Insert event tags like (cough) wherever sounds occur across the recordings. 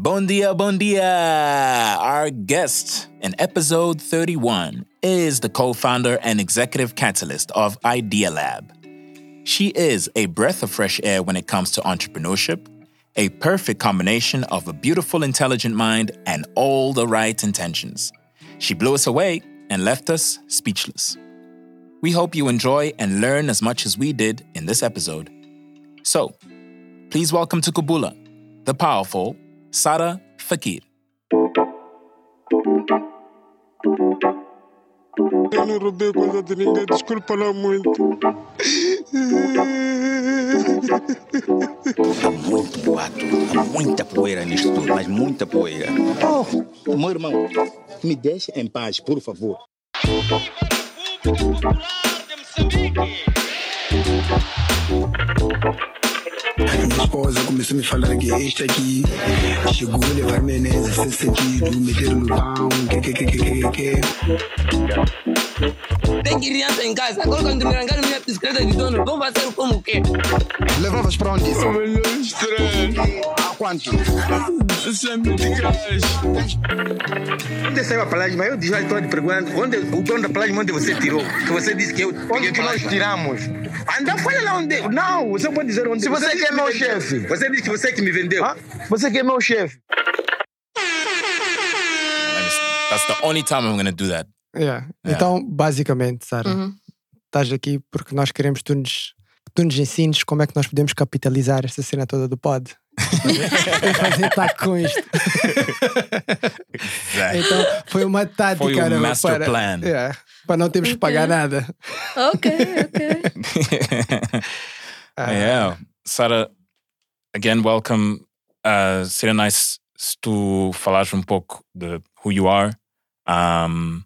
Bon dia, bon dia! Our guest in episode 31 is the co founder and executive catalyst of Idea Lab. She is a breath of fresh air when it comes to entrepreneurship, a perfect combination of a beautiful, intelligent mind and all the right intentions. She blew us away and left us speechless. We hope you enjoy and learn as much as we did in this episode. So, please welcome to Kubula, the powerful Sara Fakir. Eu não roubei coisa de ninguém, desculpa lá muito. Há muito boato, há muita poeira nisto tudo, mas muita poeira. Oh, meu irmão, me deixe em paz, por favor. Minha esposa começou a me falar que este aqui chegou a levar Menezes a ser sentido, meter no pão, que que que que que que. Tem criança em casa. Agora quando me arrancaram minha bicicleta de dono, vão fazer como o quê? Levavas para onde isso? Melhor estresse, Há quanto? sempre de gás. Onde saiu a plagem? Mas eu já estou te perguntando. Onde, o dono da plagem, onde você tirou? Que você disse que eu Onde que nós tiramos? Anda, fala lá onde. Não, você pode dizer onde. Se você disse que é me meu vendeu. chefe. Você disse que você que me vendeu. Hã? Você que é meu chefe. That's the only time I'm gonna do that. Yeah. Yeah. Então, basicamente, Sara, Uhum. estás aqui porque nós queremos que tu nos, que tu nos ensines como é que nós podemos capitalizar esta cena toda do pod. E fazer taco com isto. Então, foi uma tática Foi um master para, plan. Yeah, para não termos que pagar nada. Ok, ok. Ah, (laughs) yeah. Sara, again, welcome. Uh, seria nice se tu falares um pouco de who you are, um,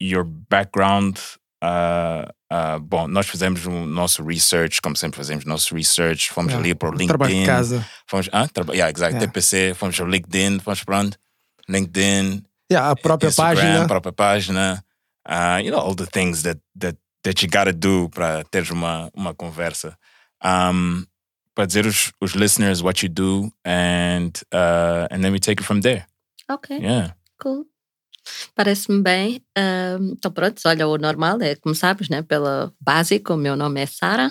your background. Uh, uh, bom, nós fizemos o nosso research, como sempre fazemos nosso research, fomos Yeah. ali para o LinkedIn. Trabalho de casa. Fomos, ah, traba- yeah, exact, Yeah. TPC, fomos ao LinkedIn, fomos para onde? LinkedIn, Yeah, a própria Instagram, página. própria página, uh, you know, all the things that, that, that you gotta do para teres uma, uma conversa. Um, para dizer os, os listeners what you do and, uh, and then we take it from there. Ok, Yeah. cool. Parece-me bem. Ahm, então, pronto, olha, o normal é começarmos né, pela básico. O meu nome é Sara.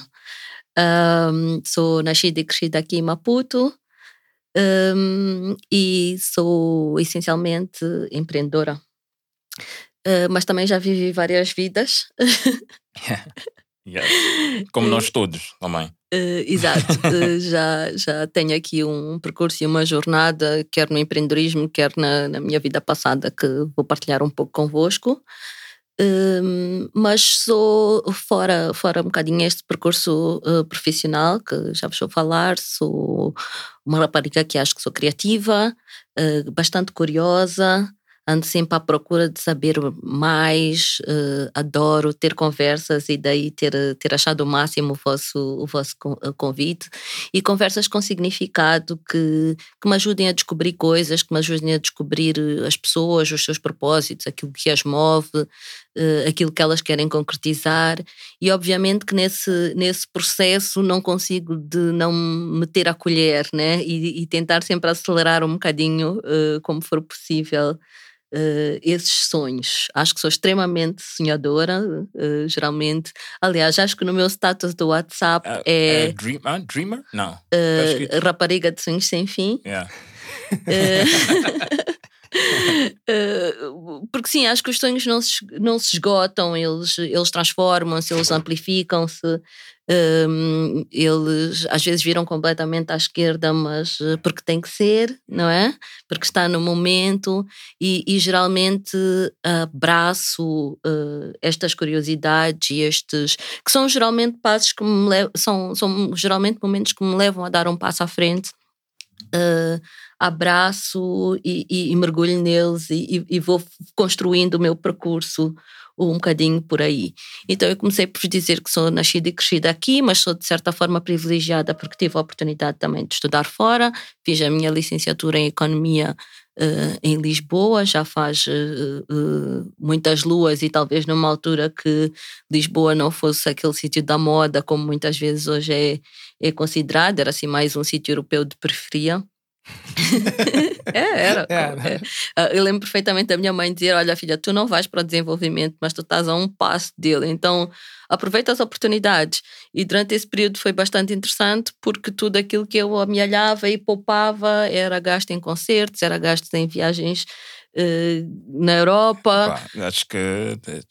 Ahm, sou nascida e crescida aqui em Maputo. Ahm, e sou essencialmente empreendedora. Ah, mas também já vivi várias vidas. (laughs) Yes. Como nós (laughs) todos também. Eh, exato, (laughs) Eh, já, já tenho aqui um percurso e uma jornada, quer no empreendedorismo, quer na, na minha vida passada, que vou partilhar um pouco convosco. Ehm, mas sou fora, fora um bocadinho este percurso eh, profissional que já vos vou falar. Sou uma rapariga que acho que sou criativa, eh, bastante curiosa, ando sempre à procura de saber mais, eh, adoro ter conversas e daí ter, ter achado o máximo o vosso, o vosso eh, convite e conversas com significado que, que me ajudem a descobrir coisas, que me ajudem a descobrir eh, as pessoas, os seus propósitos, aquilo que as move, eh, aquilo que elas querem concretizar e obviamente que nesse, nesse processo não consigo de não meter a colher né? e, e tentar sempre acelerar um bocadinho eh, como for possível eh, esses sonhos. Acho que sou extremamente sonhadora, eh, geralmente. Aliás, acho que no meu status do WhatsApp Uh, é uh, dream, uh, dreamer? Não. Tá eh, escrito? rapariga de sonhos sem fim. Yeah. (laughs) (laughs) Porque sim, acho que os sonhos não se, não se esgotam, eles, eles transformam-se, eles amplificam-se, ehm, eles às vezes viram completamente à esquerda, mas eh, porque tem que ser, não é? Porque está no momento e, e geralmente abraço eh, estas curiosidades e estes que são geralmente passos que me levam, são, são geralmente momentos que me levam a dar um passo à frente. eh, abraço e, e- e mergulho neles e- e vou construindo o meu percurso um bocadinho por aí. Então eu comecei por dizer que sou nascida e crescida aqui, mas sou de certa forma privilegiada porque tive a oportunidade também de estudar fora. Fiz a minha licenciatura em Economia eh, em Lisboa, já faz eh, eh, muitas luas e talvez numa altura que Lisboa não fosse aquele sítio da moda como muitas vezes hoje é, é considerado, era assim mais um sítio europeu de periferia. É, era. É? É. Eu lembro perfeitamente da minha mãe dizer: Olha, filha, tu não vais para o desenvolvimento, mas tu estás a um passo dele. Então, aproveita as oportunidades. E durante esse período foi bastante interessante, porque tudo aquilo que eu amealhava e poupava era gasto em concertos, era gasto em viagens eh, na Europa. Pá, acho que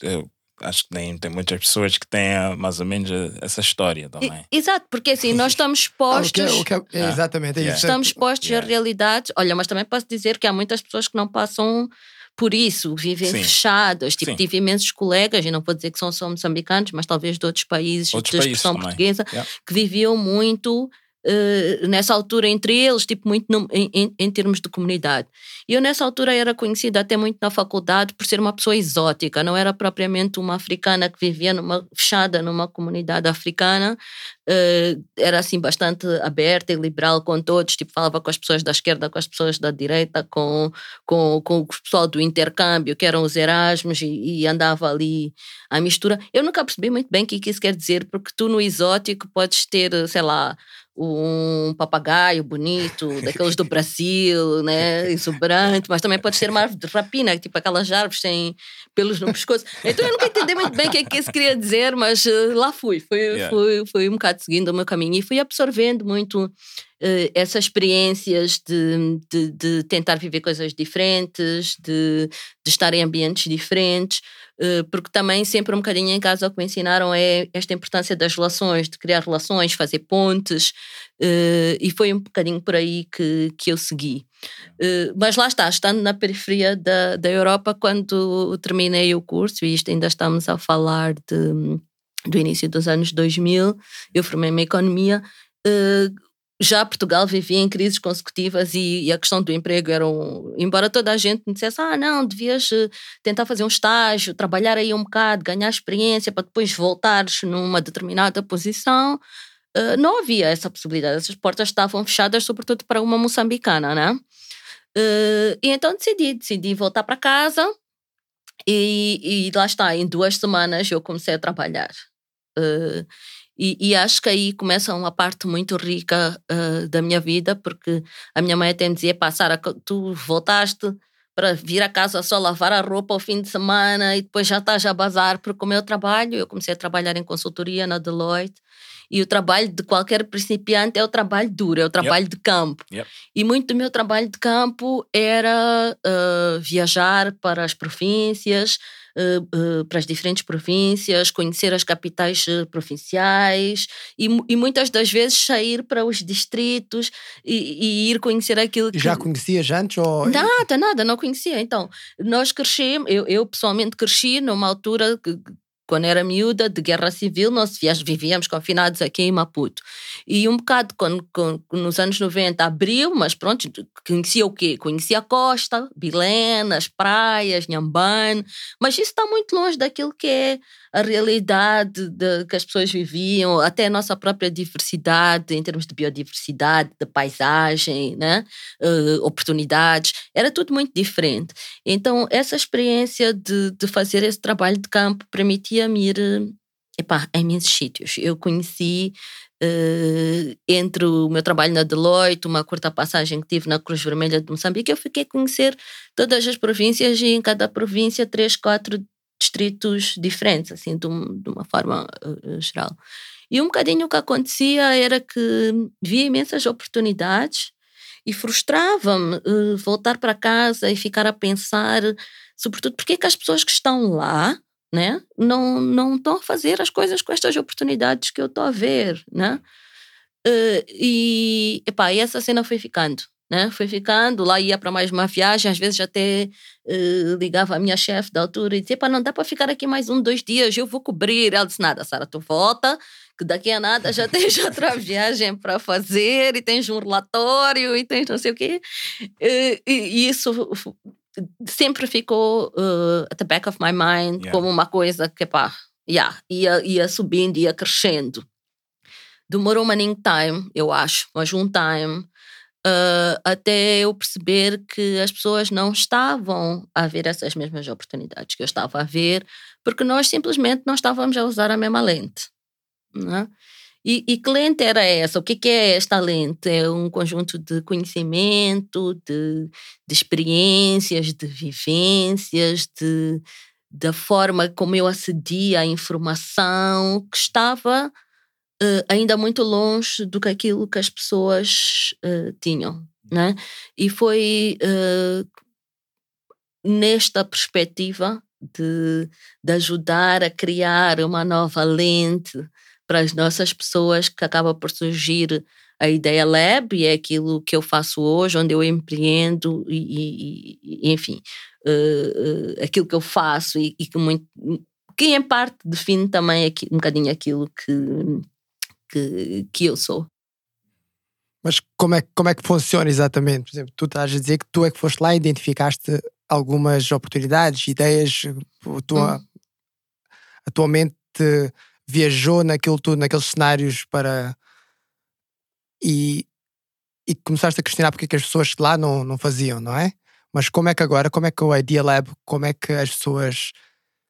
eu acho que tem, tem muitas pessoas que têm ah, mais ou menos ah, essa história E- também. Exato, porque assim, nós (laughs) estamos Ah, o que expostos. é- o que é- é exatamente, é Yeah. isso. Estamos expostos Yeah. a realidades. Olha, mas também posso dizer que há muitas pessoas que não passam por isso, vivem Sim. fechadas. Tipo, Sim. tive imensos colegas, e não vou dizer que são só moçambicanos, mas talvez de outros países Outros de países expressão também. portuguesa, Yeah. que viviam muito eh, nessa altura entre eles, tipo, muito no- em, em- termos de comunidade. E eu, nessa altura, era conhecida até muito na faculdade por ser uma pessoa exótica, não era propriamente uma africana que vivia numa, fechada numa comunidade africana, eh, era assim bastante aberta e liberal com todos, tipo, falava com as pessoas da esquerda, com as pessoas da direita, com, com, com o pessoal do intercâmbio, que eram os Erasmus, e, e andava ali à mistura. Eu nunca percebi muito bem o que isso quer dizer, porque tu no exótico podes ter, sei lá, um papagaio bonito, daqueles do Brasil, né, exuberante, mas também pode ser uma árvore de rapina, tipo aquelas árvores sem pelos no pescoço. Então eu nunca entendi muito bem o que é que isso queria dizer, mas eh, lá fui, fui, Yeah. fui, fui um bocado seguindo o meu caminho e fui absorvendo muito essas experiências de, de, de tentar viver coisas diferentes, de, de estar em ambientes diferentes, eh, porque também sempre um bocadinho em casa o que me ensinaram é esta importância das relações, de criar relações, fazer pontes, eh, e foi um bocadinho por aí que, que eu segui. Eh, mas lá está, estando na periferia da, da Europa, quando terminei o curso, e isto ainda estamos a falar de, do início dos anos 2000, eu formei-me em economia. Já Portugal vivia em crises consecutivas e, e a questão do emprego era um, embora toda a gente me dissesse ah não, devias eh, tentar fazer um estágio, trabalhar aí um bocado, ganhar experiência para depois voltares numa determinada posição eh, não havia essa possibilidade, essas portas estavam fechadas sobretudo para uma moçambicana, né? Eh, e então decidi, decidi voltar para casa e, e lá está, em duas semanas eu comecei a trabalhar. Eh, e, e acho que aí começa uma parte muito rica eh, da minha vida, porque a minha mãe até me dizia: Pá, Sara, tu voltaste para vir a casa só lavar a roupa ao fim de semana e depois já estás a bazar, porque o meu trabalho, eu comecei a trabalhar em consultoria na Deloitte, e o trabalho de qualquer principiante é o trabalho duro, é o trabalho de campo. Yep. E muito do meu trabalho de campo era eh, viajar para as províncias, para as diferentes províncias, conhecer as capitais eh, provinciais e, e muitas das vezes sair para os distritos e, e ir conhecer aquilo que. Já conhecias antes? Ou... Nada, nada, não conhecia. Então, nós crescemos, eu, eu pessoalmente cresci numa altura que, quando era miúda, de guerra civil, nós vivíamos confinados aqui em Maputo. E um bocado, quando, quando- nos anos 90, abriu, mas pronto, conhecia o quê? Conhecia a costa, Bilena, as praias, Nhambane, mas isso está muito longe daquilo que é a realidade de, que as pessoas viviam, até a nossa própria diversidade, em termos de biodiversidade, de paisagem, né? Eh, oportunidades, era tudo muito diferente. Então, essa experiência de, de fazer esse trabalho de campo permitia-me ir epá, em imensos sítios. Eu conheci eh, entre o meu trabalho na Deloitte, uma curta passagem que tive na Cruz Vermelha de Moçambique, eu fiquei a conhecer todas as províncias e em cada província três, quatro distritos diferentes, assim, de, um- de uma forma eh, geral. E um bocadinho o que acontecia era que via imensas oportunidades e frustrava-me eh, voltar para casa e ficar a pensar, sobretudo, porque é que as pessoas que estão lá né, não, não estão a fazer as coisas com estas oportunidades que eu estou a ver, né? Eh, e, epá, e essa cena foi ficando, né? Foi ficando, lá ia para mais uma viagem, às vezes até eh, ligava à minha chefe da altura e dizia, pá, não dá para ficar aqui mais um, dois dias, eu vou cobrir. Ela disse, nada, Sara, tu volta, que daqui a nada já tens (laughs) outra viagem para fazer e tens um relatório e tens não sei o quê. Eh, E, e isso sempre ficou uh, at the back of my mind Yeah. como uma coisa que, pá, yeah, ia, ia subindo, ia crescendo. Demorou um time, eu acho, mas um time, uh, até eu perceber que as pessoas não estavam a ver essas mesmas oportunidades que eu estava a ver, porque nós simplesmente não estávamos a usar a mesma lente. né? E, e que lente era essa? O que, que é esta lente? É um conjunto de conhecimento, de, de experiências, de vivências, de, da forma como eu acedia à informação que estava uh, ainda muito longe do que aquilo que as pessoas uh, tinham. Né? E foi uh, nesta perspectiva de, de ajudar a criar uma nova lente para as nossas pessoas que acaba por surgir a ideia lab e é aquilo que eu faço hoje, onde eu empreendo e, e, e enfim, uh, uh, aquilo que eu faço e, e, que muito que em parte define também aqui, um bocadinho aquilo que, que, que eu sou. Mas como é, como é que funciona exatamente? Por exemplo, tu estás a dizer que tu é que foste lá e identificaste algumas oportunidades, ideias, a tua, hum. a tua mente viajou naquilo tudo, naqueles cenários para. E, e começaste a questionar porque é que as pessoas lá não, não faziam, não é? Mas como é que agora, como é que o Idea Lab, como é que as pessoas.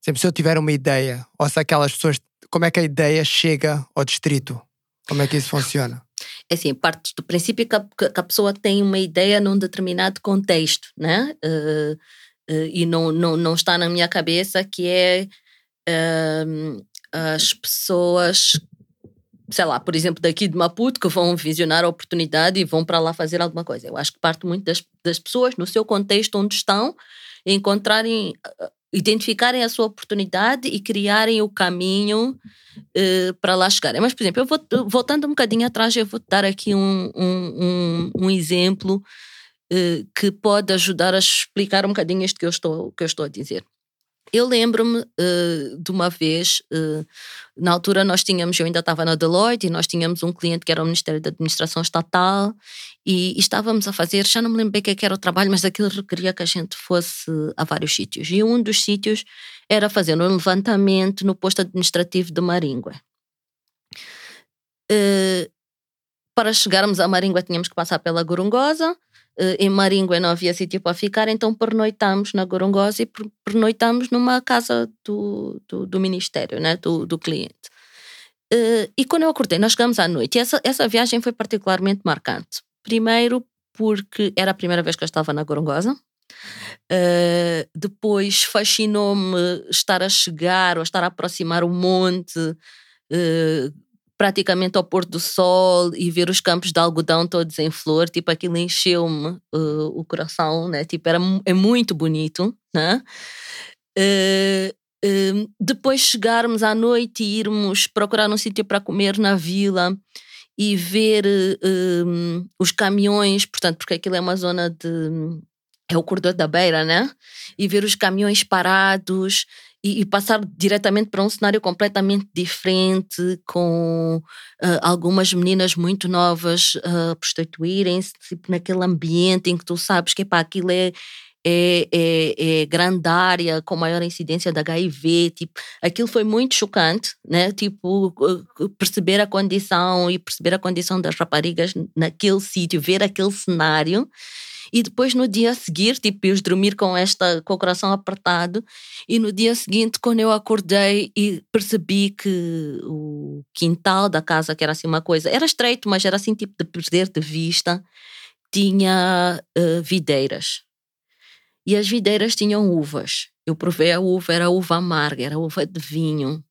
Sempre se eu tiver uma ideia, ou se aquelas pessoas. Como é que a ideia chega ao distrito? Como é que isso funciona? É assim, parte do princípio que a, que a pessoa tem uma ideia num determinado contexto, né? Uh, uh, e não, não, não está na minha cabeça que é. Uh, as pessoas, sei lá, por exemplo, daqui de Maputo, que vão visionar a oportunidade e vão para lá fazer alguma coisa. Eu acho que parte muito das, das pessoas, no seu contexto onde estão, encontrarem, eh, identificarem a sua oportunidade e criarem o caminho uh, para lá chegarem. Mas, por exemplo, eu vou, voltando um bocadinho atrás, eu vou dar aqui um, um, um, um exemplo uh, que pode ajudar a explicar um bocadinho isto que eu estou, que eu estou a dizer. Eu lembro-me uh, de uma vez, uh, na altura nós tínhamos, eu ainda estava na Deloitte, e nós tínhamos um cliente que era o Ministério da Administração Estatal, e, e estávamos a fazer, já não me lembro bem o que é era o trabalho, mas aquilo requeria que a gente fosse a vários sítios. E um dos sítios era fazer um levantamento no posto administrativo de Maringue. Uh, para chegarmos a Maringue tínhamos que passar pela Gorongosa, em Maringue não havia sítio para ficar, então pernoitamos na Gorongosa e pernoitamos numa casa do, do, do Ministério, né? do, do cliente. Uh, e quando eu acordei, nós chegamos à noite. E essa, essa viagem foi particularmente marcante. Primeiro, porque era a primeira vez que eu estava na Gorongosa. Uh, depois fascinou-me estar a chegar ou estar a aproximar o monte, uh, praticamente ao pôr do sol e ver os campos de algodão todos em flor, tipo aquilo encheu-me uh, o coração, né? Tipo, era, é muito bonito, né? Uh, uh, depois chegarmos à noite e irmos procurar um sítio para comer na vila e ver os caminhões, portanto, porque aquilo é uma zona de é o corredor da beira, né? E ver os caminhões parados e, e passar diretamente para um cenário completamente diferente, com uh, algumas meninas muito novas uh, prostituírem-se, tipo, naquele ambiente em que tu sabes que aquilo é, é, é, é, grande área com maior incidência de HIV, tipo, aquilo foi muito chocante, né? Tipo, perceber a condição e perceber a condição das raparigas naquele sítio, ver aquele cenário e depois no dia a seguir, tipo, eu dormir com esta, com o coração apertado, e no dia seguinte, quando eu acordei e percebi que o quintal da casa, que era assim uma coisa, era estreito, mas era assim tipo de perder de vista, tinha uh, videiras. E as videiras tinham uvas. Eu provei a uva, era uva amarga, era uva de vinho.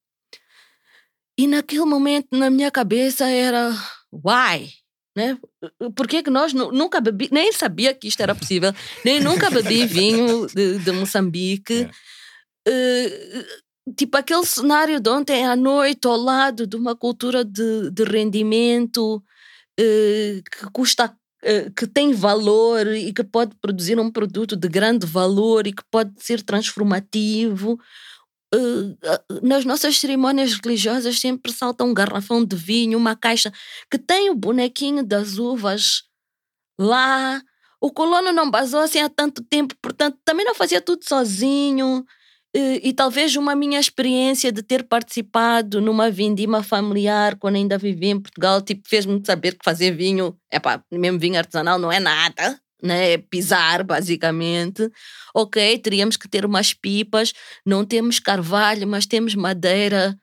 E naquele momento, na minha cabeça, era: why? Né? Por que, que nós nunca bebi, nem sabia que isto era possível, nem nunca bebi (laughs) vinho de, de Moçambique. É. Uh, tipo aquele cenário de ontem à noite ao lado de uma cultura de, de rendimento uh, que custa uh, que tem valor e que pode produzir um produto de grande valor e que pode ser transformativo nas nossas cerimônias religiosas sempre salta um garrafão de vinho, uma caixa que tem o bonequinho das uvas lá. O colono não basou assim há tanto tempo, portanto, também não fazia tudo sozinho. E, e, talvez uma minha experiência de ter participado numa vindima familiar quando ainda vivia em Portugal, tipo, fez-me saber que fazer vinho, é pá, mesmo vinho artesanal não é nada né? pisar, basicamente. Ok, teríamos que ter umas pipas, não temos carvalho, mas temos madeira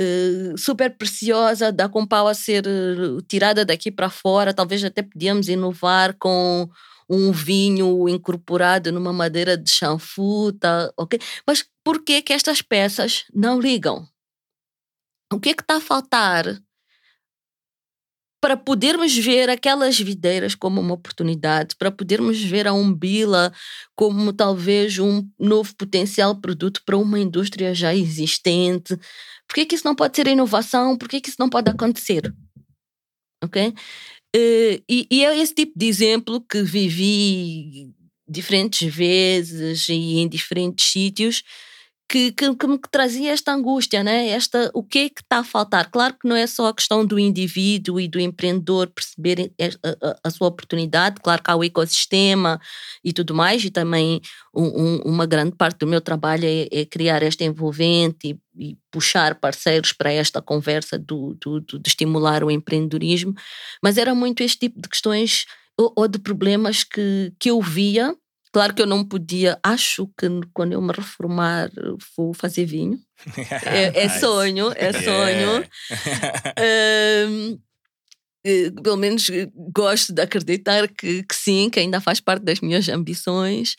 uh, super preciosa, da com pau a ser uh, tirada daqui para fora. Talvez até podíamos inovar com um vinho incorporado numa madeira de chanfu, tá, ok? Mas por que que estas peças não ligam? O que é que está a faltar para podermos ver aquelas videiras como uma oportunidade, para podermos ver a Umbila como talvez um novo potencial produto para uma indústria já existente. Por que, que isso não pode ser inovação? Por que, que isso não pode acontecer? Ok? Eh, e, e é esse tipo de exemplo que vivi diferentes vezes e em diferentes sítios que, que, que, me trazia esta angústia, né? Esta, o que é que está a faltar? Claro que não é só a questão do indivíduo e do empreendedor perceber a, a, a sua oportunidade, claro que há o ecossistema e tudo mais, e também um, um, uma grande parte do meu trabalho é, é criar esta envolvente e, e, puxar parceiros para esta conversa do, do, do, de estimular o empreendedorismo, mas era muito este tipo de questões ou, ou de problemas que, que eu via Claro que eu não podia, acho que quando eu me reformar vou fazer vinho. é, (laughs) é sonho, é sonho. (laughs) um, eh, pelo menos gosto de acreditar que, que, sim, que ainda faz parte das minhas ambições.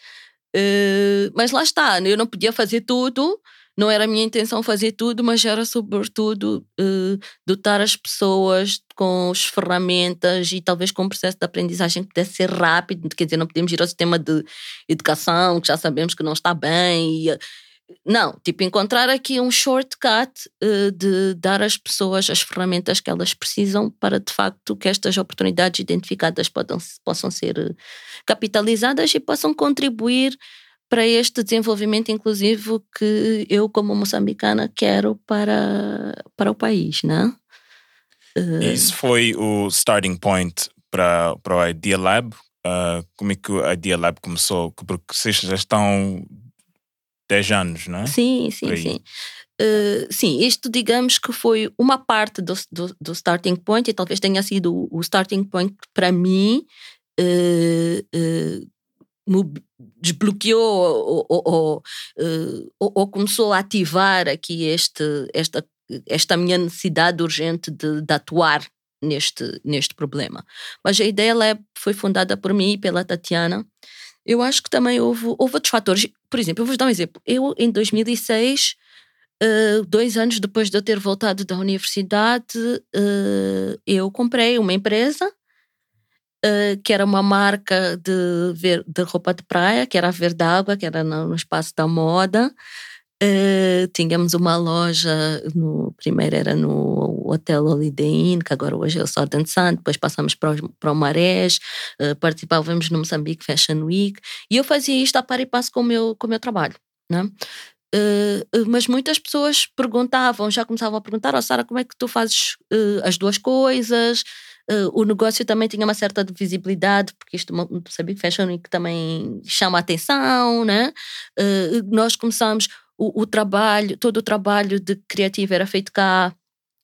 Uh, mas lá está, eu não podia fazer tudo, não era a minha intenção fazer tudo, mas era sobretudo uh, dotar as pessoas com as ferramentas e talvez com um processo de aprendizagem que pudesse ser rápido, quer dizer, não podemos ir ao sistema de educação, que já sabemos que não está bem. E, não, tipo, encontrar aqui um shortcut uh, de dar às pessoas as ferramentas que elas precisam para, de facto, que estas oportunidades identificadas possam, possam ser capitalizadas e possam contribuir para este desenvolvimento inclusivo que eu, como moçambicana, quero para, para o país, né? Isso foi o starting point para, para o Idea Lab. Uh, como é que o Idea Lab começou? Porque vocês já estão 10 anos, não é? Sim, sim, sim. Uh, sim, isto digamos que foi uma parte do, do, do, starting point e talvez tenha sido o starting point para mim uh, desbloqueou ou, ou, ou, eh, ou, começou a ativar aqui este, esta, esta minha necessidade urgente de, de atuar neste, neste problema. Mas a ideia Lab foi fundada por mim e pela Tatiana. Eu acho que também houve, houve outros fatores. Por exemplo, eu vou dar um exemplo. Eu, em 2006, uh, dois anos depois de eu ter voltado da universidade, uh, eu comprei uma empresa uh, que era uma marca de, ver, de roupa de praia, que era a Verdágua, que era no, espaço da moda. Uh, tínhamos uma loja, no, primeiro era no Hotel Holiday Inn, que agora hoje é o Southern Sun, depois passamos para, o, para o Marés, uh, participávamos no Moçambique Fashion Week, e eu fazia isto a par e passo com o meu, com o meu trabalho. Né? Uh, mas muitas pessoas perguntavam, já começavam a perguntar, oh Sara, como é que tu fazes as duas coisas? Uh, o negócio também tinha uma certa visibilidade, porque isto sabia que Fashion Week também chama a atenção, né? Uh, nós começamos o, o, trabalho, todo o trabalho de criativo era feito cá,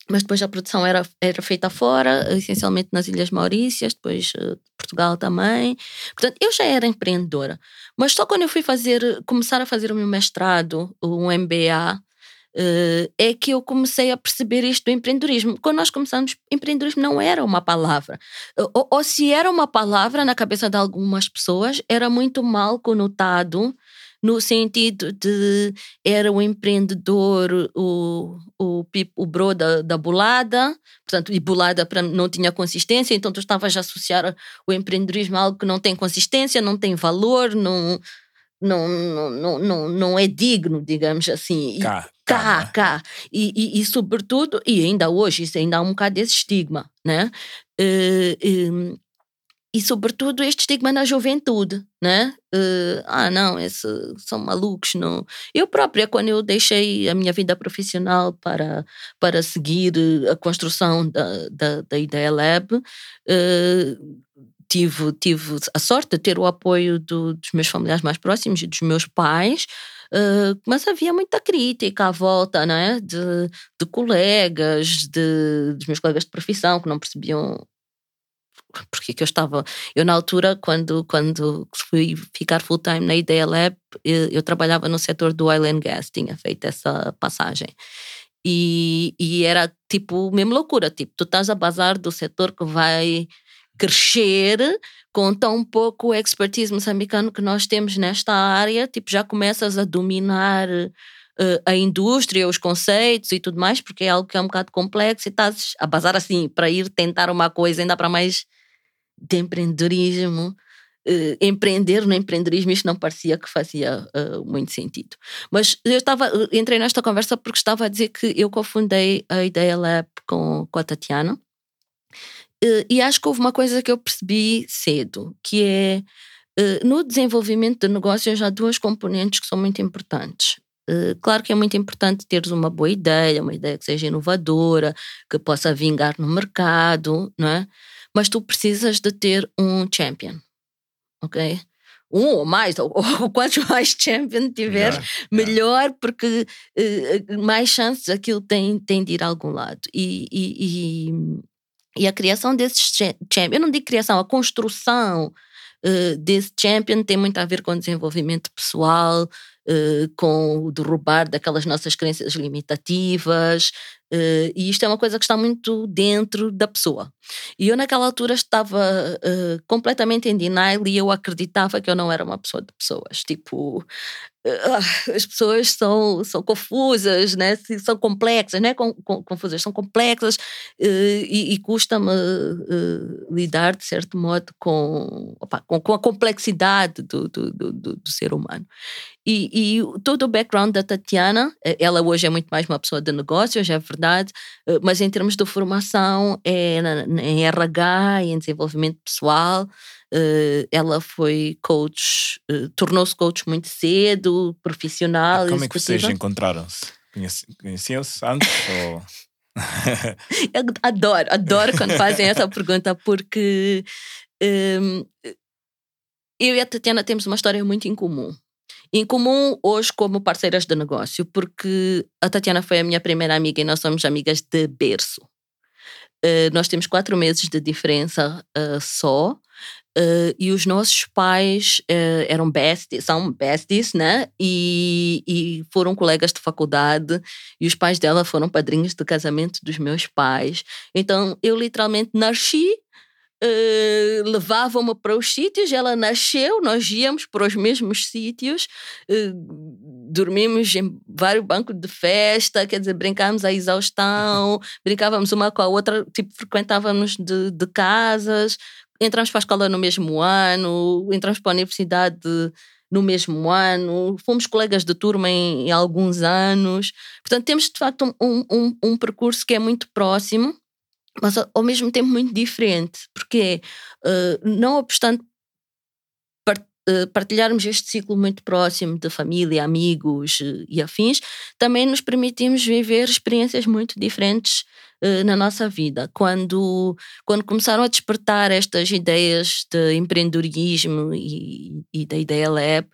mas depois a produção era, era feita fora, essencialmente nas Ilhas Maurícias, depois uh, Portugal também. Portanto, eu já era empreendedora, mas só quando eu fui fazer, começar a fazer o meu mestrado, um MBA, é que eu comecei a perceber isto do empreendedorismo. Quando nós começamos, empreendedorismo não era uma palavra. Ou, ou, se era uma palavra na cabeça de algumas pessoas, era muito mal conotado no sentido de era o empreendedor, o, o, o bro da, da bolada, portanto, e bolada pra, não tinha consistência, então tu estavas a associar o empreendedorismo a algo que não tem consistência, não tem valor, não, não, não, não, não é digno, digamos assim. Cá, cá, cá. E, e, e, sobretudo, e ainda hoje, isso ainda há um bocado desse estigma, né? Uh, um, e sobretudo este estigma na juventude, né? Uh, ah, não, esse, são malucos, não. Eu própria, quando eu deixei a minha vida profissional para, para seguir a construção da, da, da Ideia Lab, uh, tive, tive a sorte de ter o apoio do, dos meus familiares mais próximos e dos meus pais, uh, mas havia muita crítica à volta né? de, de colegas, de, dos meus colegas de profissão que não percebiam porque que eu estava. Eu, na altura, quando, quando fui ficar full-time na Ideia Lab, eu, eu, trabalhava no setor do oil and gas, tinha feito essa passagem. E, e era tipo, mesmo loucura, tipo, tu estás a bazar do setor que vai crescer com tão pouco expertise moçambicano que nós temos nesta área, tipo, já começas a dominar uh, a indústria, os conceitos e tudo mais, porque é algo que é um bocado complexo e estás a bazar assim para ir tentar uma coisa ainda para mais de empreendedorismo uh, empreender no empreendedorismo, isto não parecia que fazia uh, muito sentido. Mas eu estava, entrei nesta conversa porque estava a dizer que eu cofundei a Ideia Lab com, com a Tatiana. Uh, e acho que houve uma coisa que eu percebi cedo, que é no desenvolvimento de negócios há duas componentes que são muito importantes. Claro que é muito importante teres uma boa ideia, uma ideia que seja inovadora, que possa vingar no mercado, não é? Mas tu precisas de ter um champion ok? Um ou mais, ou, (laughs) ou quantos mais champion tiver, yeah, melhor, yeah. porque uh, mais chances aquilo tem, tem de ir a algum lado. E, e, e, a criação desses champions, eu não digo criação, a construção uh, desse champion tem muito a ver com desenvolvimento pessoal, uh, com o derrubar daquelas nossas crenças limitativas, Uh, e isto é uma coisa que está muito dentro da pessoa. E eu, naquela altura, estava uh, completamente em denial e eu acreditava que eu não era uma pessoa de pessoas. Tipo, uh, as pessoas são, são confusas, né? são complexas, não é confusas, são complexas e, e custa-me lidar, de certo modo, com, opa, com, com, a complexidade do, do, do, do ser humano. E, e, todo o background da Tatiana, ela hoje é muito mais uma pessoa de negócios, é verdade verdade, eh, mas em termos de formação, é em RH e em desenvolvimento pessoal. Eh, ela foi coach, eh, tornou-se coach muito cedo, profissional. Como é que vocês encontraram-se? Conheciam-se antes? ou... (laughs) Eu adoro, adoro quando fazem essa pergunta, porque um, eu e a Tatiana temos uma história muito em comum em comum hoje como parceiras de negócio, porque a Tatiana foi a minha primeira amiga e nós somos amigas de berço. Uh, nós temos quatro meses de diferença uh, só. Uh, e os nossos pais eram besties, são besties, né? E, e foram colegas de faculdade. E os pais dela foram padrinhos de casamento dos meus pais. Então eu literalmente nasci Uh, levavam-me para os sítios, ela nasceu, nós íamos para os mesmos sítios, uh, dormimos em vários bancos de festa, quer dizer, brincávamos à exaustão, (laughs) brincávamos uma com a outra, tipo, frequentávamos de, de casas, entramos para a escola no mesmo ano, entramos para a universidade no mesmo ano, fomos colegas de turma em, em alguns anos, portanto temos de facto um, um, um percurso que é muito próximo, mas ao mesmo tempo muito diferente, porque uh, não obstante eh, partilharmos este ciclo muito próximo de família, amigos uh, e afins, também nos permitimos viver experiências muito diferentes uh, na nossa vida. Quando, quando começaram a despertar estas ideias de empreendedorismo e, e da Ideia Lab,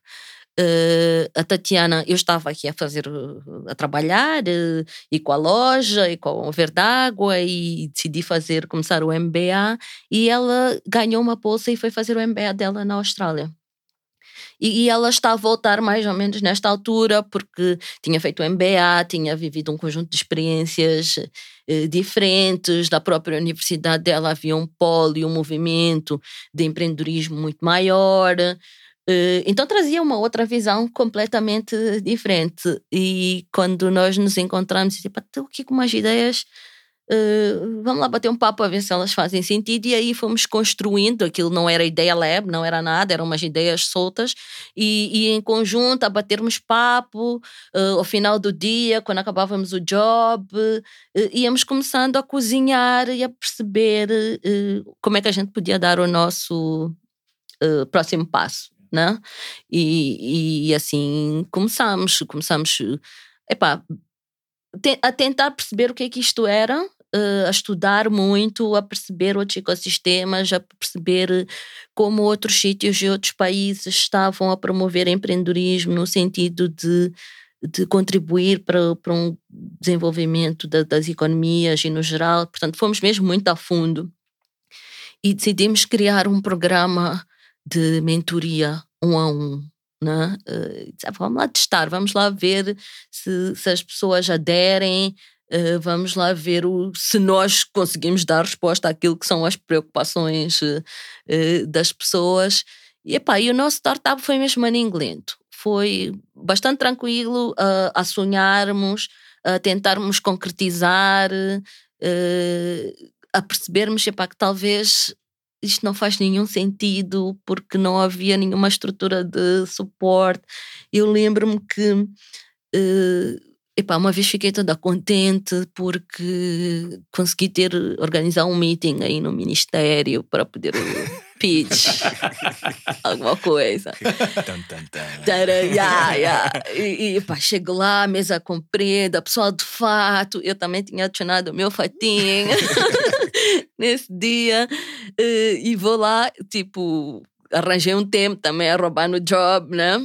Uh, a Tatiana, eu estava aqui a fazer, a trabalhar uh, e com a loja e com a Verdágua e decidi fazer, começar o MBA e ela ganhou uma bolsa e foi fazer o MBA dela na Austrália. E, e, ela está a voltar mais ou menos nesta altura, porque tinha feito o MBA, tinha vivido um conjunto de experiências diferentes. Da própria universidade dela havia um polo e um movimento de empreendedorismo muito maior. Eh, então trazia uma outra visão completamente diferente. E quando nós nos encontramos, tipo, estou aqui com umas ideias, uh, vamos lá bater um papo a ver se elas fazem sentido. E aí fomos construindo, aquilo não era ideia lab, não era nada, eram umas ideias soltas. E, e em conjunto, a batermos papo, uh, ao final do dia, quando acabávamos o job, íamos começando a cozinhar e a perceber como é que a gente podia dar o nosso próximo passo né? E, e assim começámos, começámos epá, a tentar perceber o que é que isto era, eh, a estudar muito, a perceber outros ecossistemas, a perceber como outros sítios e outros países estavam a promover empreendedorismo no sentido de, de contribuir para, para um desenvolvimento da, das economias e no geral. Portanto, fomos mesmo muito a fundo e decidimos criar um programa de mentoria um a um. Né? Uh, vamos lá testar, vamos lá ver se, se as pessoas aderem, Uh, vamos lá ver o, se nós conseguimos dar resposta àquilo que são as preocupações uh, das pessoas. E, epá, e o nosso startup foi mesmo maninho lento. Foi bastante tranquilo a sonharmos, a tentarmos concretizar, a percebermos epá, que talvez isto não faz nenhum sentido porque não havia nenhuma estrutura de suporte. Eu lembro-me que uh, epá, uma vez fiquei toda contente porque consegui ter organizar um meeting aí no ministério para poder pitch (laughs) alguma coisa. Yeah, yeah. e, e pá, chego lá mesa comprida pessoal de fato. Eu também tinha adicionado o meu fatinho (laughs) nesse dia. Eh, e vou lá tipo arranjei um tempo também a roubar no job né?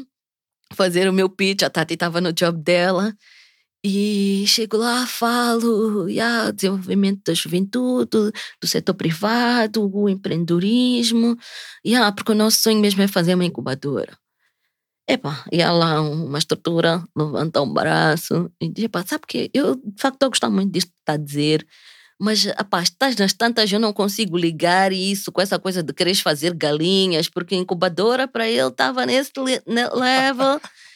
Fazer o meu pitch. A Tati estava no job dela e chego lá, falo, yeah, desenvolvimento da juventude, do setor privado, o empreendedorismo, yeah, porque o nosso sonho mesmo é fazer uma incubadora. E há lá uma estrutura, levanta um braço e diz, epa, sabe que eu de facto estou a gostar muito disto que está a dizer, mas apá, estás nas tantas, eu não consigo ligar isso com essa coisa de quereres fazer galinhas, porque incubadora para ele estava nesse level. (laughs)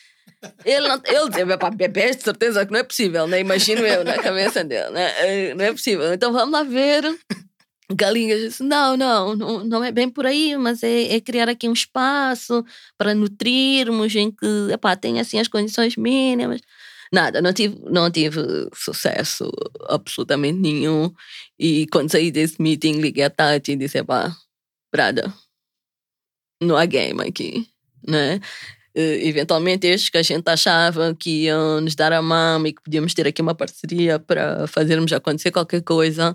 Ele, não, ele dizia, para bebê, de certeza que não é possível, né? Imagino eu na cabeça dele, né? Eh, não é possível. Então vamos lá ver. Galinhas disse, não, não, não, não é bem por aí, mas é, é criar aqui um espaço para nutrirmos em que epá, tem assim as condições mínimas. Nada, não tive, não tive sucesso absolutamente nenhum. E quando saí desse meeting, liguei a Tati e disse: pá, Prada, não há game aqui, né? Uh, eventualmente estes que a gente achava que iam nos dar a mão e que podíamos ter aqui uma parceria para fazermos acontecer qualquer coisa,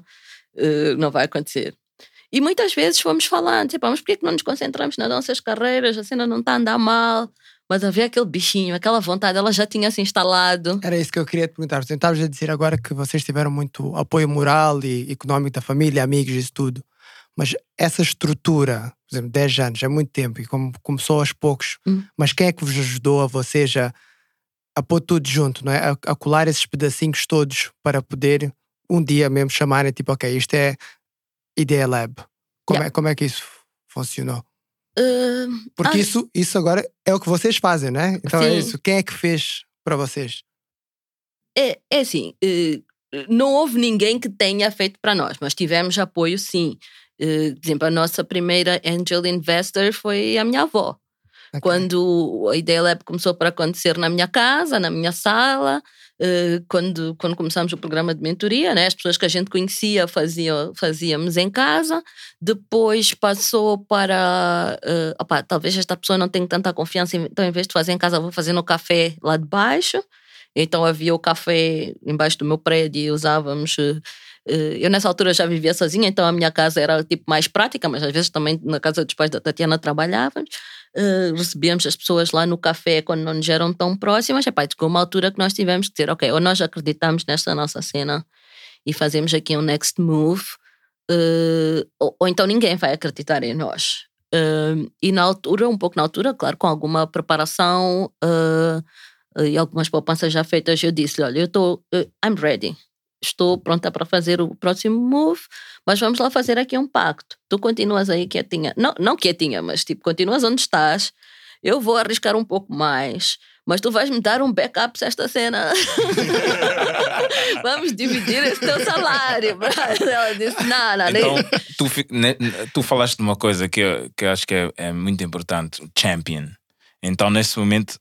uh, não vai acontecer. E muitas vezes fomos falando, tipo, mas por que não nos concentramos nas nossas carreiras? A cena não está a andar mal. Mas havia aquele bichinho, aquela vontade, ela já tinha se instalado. Era isso que eu queria te perguntar. Você estavas a dizer agora que vocês tiveram muito apoio moral e económico da família, amigos, isso tudo. Mas essa estrutura, por exemplo, 10 anos, é muito tempo e como começou aos poucos, hum. mas quem é que vos ajudou a vocês a, a pôr tudo junto, não é? A, a colar esses pedacinhos todos para poder um dia mesmo chamarem, tipo, ok, isto é Ideia Lab. Como, yeah. é, como é que isso funcionou? Uh, Porque isso, isso agora é o que vocês fazem, né? Então é sim. é isso. Quem é que fez para vocês? É, é assim, uh, não houve ninguém que tenha feito para nós, mas tivemos apoio sim. Uh, por exemplo, a nossa primeira angel investor foi a minha avó. Okay. Quando a Ideia Lab começou para acontecer na minha casa, na minha sala, uh, quando, quando começámos o programa de mentoria, né, as pessoas que a gente conhecia fazia, fazíamos em casa. Depois passou para. Uh, opa, talvez esta pessoa não tenha tanta confiança, então em vez de fazer em casa, vou fazer no café lá de baixo. Então havia o café embaixo do meu prédio e usávamos eh, eu nessa altura já vivia sozinha, então a minha casa era tipo mais prática, mas às vezes também na casa dos pais da Tatiana trabalhávamos. Uh, recebíamos as pessoas lá no café quando não nos eram tão próximas. Epá, chegou uma altura que nós tivemos que dizer, ok, ou nós acreditamos nesta nossa cena e fazemos aqui um next move, uh, ou, ou, então ninguém vai acreditar em nós. Uh, e na altura, um pouco na altura, claro, com alguma preparação e algumas poupanças já feitas, eu disse: olha, eu estou, I'm ready estou pronta para fazer o próximo move, mas vamos lá fazer aqui um pacto. Tu continuas aí quietinha, não, não quietinha, mas tipo, continuas onde estás, eu vou arriscar um pouco mais, mas tu vais me dar um backup se esta cena. (laughs) Vamos dividir esse teu salário. Ela disse: não, não, então, nem... tu, tu falaste de uma coisa que eu, que eu acho que é, é muito importante: o champion. Então, nesse momento,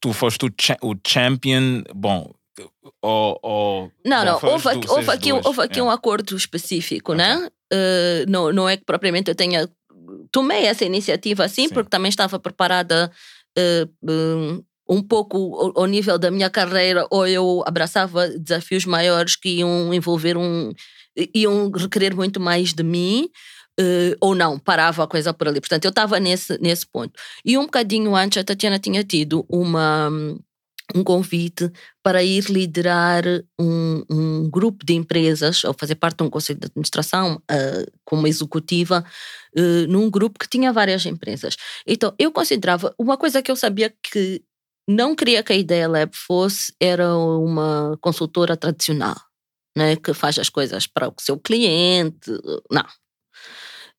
tu foste o, cha o champion. Bom, ou, ou não, não, houve, aqui, houve aqui, houve aqui um acordo específico, okay. né? Uh, não, não é que propriamente eu tenha. Tomei essa iniciativa assim, Sim. porque também estava preparada uh, um, um pouco ao, ao, nível da minha carreira, ou eu abraçava desafios maiores que iam envolver um. iam requerer muito mais de mim. Uh, ou não, parava a coisa por ali. Portanto, eu estava nesse, nesse ponto. E um bocadinho antes, a Tatiana tinha tido uma, um convite para ir liderar um, um, grupo de empresas ou fazer parte de um conselho de administração uh, como executiva uh, num grupo que tinha várias empresas. Então, eu considerava uma coisa que eu sabia que não queria que a Ideia Lab fosse era uma consultora tradicional. né, que faz as coisas para o seu cliente. Não.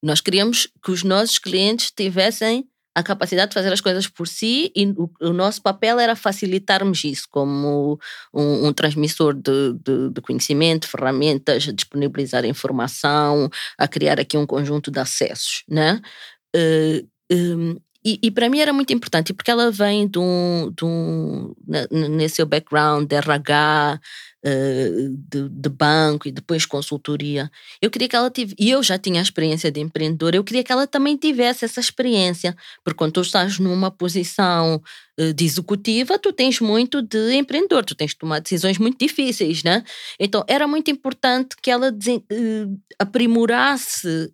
Nós queríamos que os nossos clientes tivessem a capacidade de fazer as coisas por si e o, o nosso papel era facilitarmos isso como um, um transmissor de, de, de, conhecimento, ferramentas, disponibilizar informação, a criar aqui um conjunto de acessos, né? Uh, um, e, e para mim era muito importante, porque ela vem de um, de um nesse seu background de RH, uh, de, de, banco e depois consultoria. Eu queria que ela tivesse, e eu já tinha a experiência de empreendedora, eu queria que ela também tivesse essa experiência, porque quando tu estás numa posição uh, de executiva, tu tens muito de empreendedor, tu tens de tomar decisões muito difíceis, né? Então era muito importante que ela uh, aprimorasse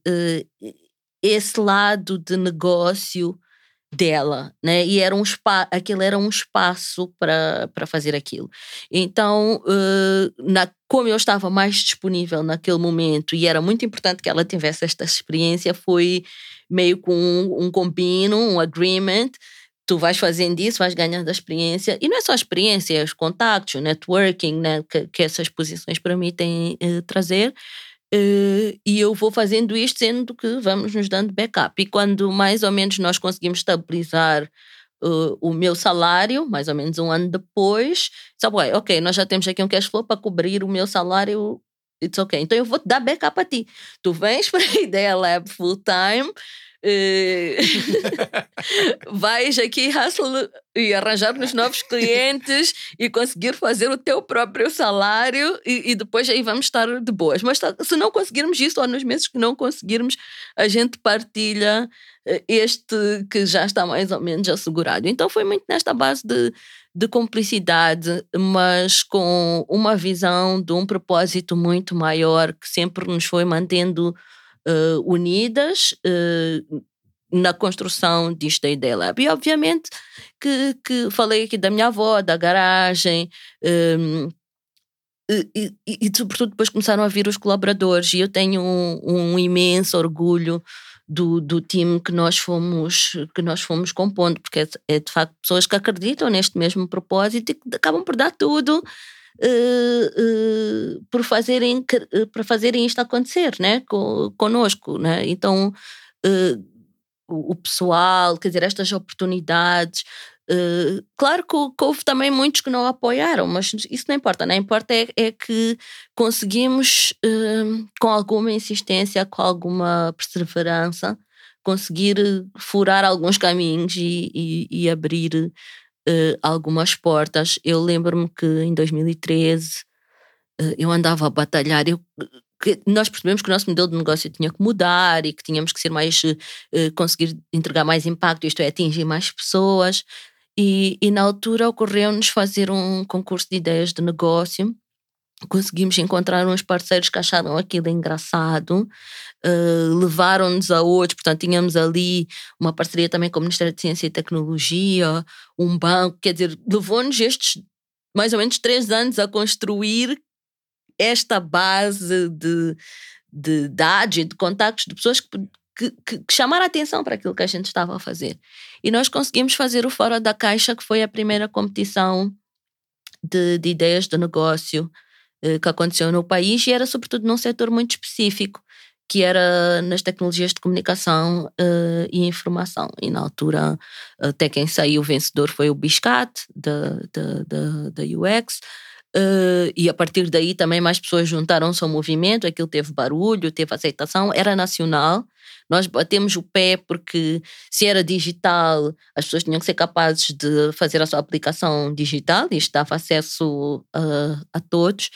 esse lado de negócio dela, né? E era um aquilo era um espaço para fazer aquilo. Então, uh, na, como eu estava mais disponível naquele momento e era muito importante que ela tivesse esta experiência, foi meio com um, um combino, um agreement. Tu vais fazendo isso, vais ganhando a experiência. E não é só a experiência, é os contactos, o networking, né? Que, que essas posições permitem uh, trazer. E eu vou fazendo isto sendo que vamos nos dando backup. E quando mais ou menos nós conseguimos estabilizar uh, o meu salário, mais ou menos um ano depois, sabe, ok, nós já temos aqui um cash flow para cobrir o meu salário, it's ok. Então eu vou te dar backup a ti. Tu vens (laughs) para a Ideia Lab full time (laughs) vais aqui hustle e arranjar nos novos clientes e conseguir fazer o teu próprio salário e, e, depois aí vamos estar de boas. Mas tá, se não conseguirmos isso, ou nos meses que não conseguirmos, a gente partilha eh, este que já está mais ou menos assegurado. Então foi muito nesta base de, de cumplicidade, mas com uma visão de um propósito muito maior que sempre nos foi mantendo uh, unidas uh, na construção disto Ideia Lab. E obviamente que, que falei aqui da minha avó, da garagem, um, e, e, e, sobretudo depois começaram a vir os colaboradores e eu tenho um, um imenso orgulho do, do time que nós fomos que nós fomos compondo porque é, é, de facto pessoas que acreditam neste mesmo propósito e que acabam por dar tudo uh, por fazerem, uh, para fazerem isto acontecer né? Conosco. Né? Então, o, o, pessoal, quer dizer, estas oportunidades. claro que, que, houve também muitos que não apoiaram, mas isso não importa. Não né? importa é, é que conseguimos, com alguma insistência, com alguma perseverança, conseguir furar alguns caminhos e, e, e abrir uh, algumas portas. Eu lembro-me que em 2013 uh, eh, eu andava a batalhar. Eu, nós percebemos que o nosso modelo de negócio tinha que mudar e que tínhamos que ser mais uh, conseguir entregar mais impacto, isto é, atingir mais pessoas. E, e na altura ocorreu-nos fazer um concurso de ideias de negócio conseguimos encontrar uns parceiros que acharam aquilo engraçado, uh, levaram-nos a outros, portanto tínhamos ali uma parceria também com o Ministério de Ciência e Tecnologia, um banco, quer dizer, levou-nos estes mais ou menos três anos a construir esta base de, de dados e de contactos de pessoas que, que, que, que, chamaram a atenção para aquilo que a gente estava a fazer. E nós conseguimos fazer o Fora da Caixa, que foi a primeira competição de, de ideias de negócio que aconteceu no país e era sobretudo num setor muito específico, que era nas tecnologias de comunicação uh, e informação. E na altura, até quem saiu vencedor foi o Biscat, da, da, da, da UX. Uh, e a partir daí também mais pessoas juntaram-se ao movimento, aquilo teve barulho, teve aceitação, era nacional. Nós batemos o pé porque se era digital, as pessoas tinham que ser capazes de fazer a sua aplicação digital e estava acesso uh, a todos.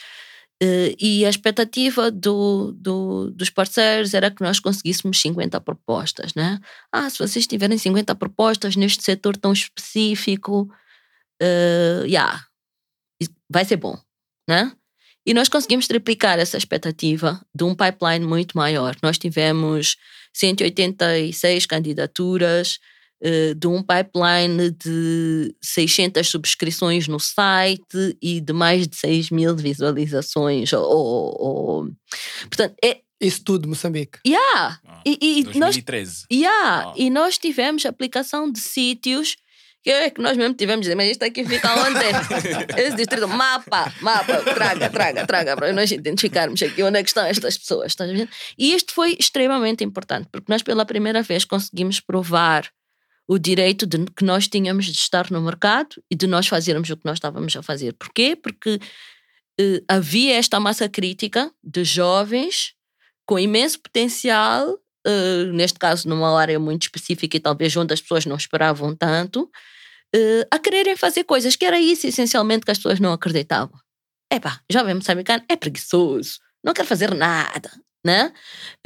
Uh, e a expectativa do, do, dos parceiros era que nós conseguíssemos 50 propostas, né? Ah, se vocês tiverem 50 propostas neste setor tão específico, uh, yeah, vai ser bom, né? E nós conseguimos triplicar essa expectativa de um pipeline muito maior. Nós tivemos 186 candidaturas, uh, de um pipeline de 600 subscrições no site e de mais de 6 mil visualizações. Ou, ou, Portanto, é, isso tudo, Moçambique. Yeah. Ah, e, e 2013. Nós, yeah. Ah. E nós tivemos aplicação de sítios que é que nós mesmo tivemos dizer, mas isto aqui fica onde? (laughs) Esse distrito, mapa, mapa, traga, traga, traga, para nós identificarmos aqui onde é que estão estas pessoas, estás vendo? E isto foi extremamente importante, porque nós pela primeira vez conseguimos provar o direito de que nós tínhamos de estar no mercado e de nós fazermos o que nós estávamos a fazer. Porquê? Porque eh, havia esta massa crítica de jovens com imenso potencial, eh, neste caso numa área muito específica e talvez onde as pessoas não esperavam tanto, eh, a quererem fazer coisas que era isso essencialmente que as pessoas não acreditavam. Epá, jovem moçambicano é preguiçoso, não quer fazer nada, né?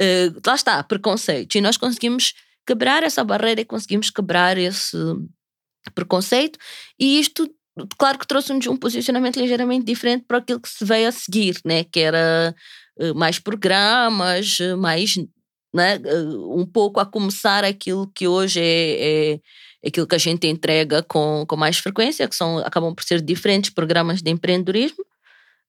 Eh, lá está, preconceito. E nós conseguimos quebrar essa barreira e conseguimos quebrar esse preconceito. E isto, claro que trouxe-nos um posicionamento ligeiramente diferente para aquilo que se veio a seguir, né? Que era mais programas, mais né, um pouco a começar aquilo que hoje é, é aquilo que a gente entrega com, com mais frequência, que são, acabam por ser diferentes programas de empreendedorismo.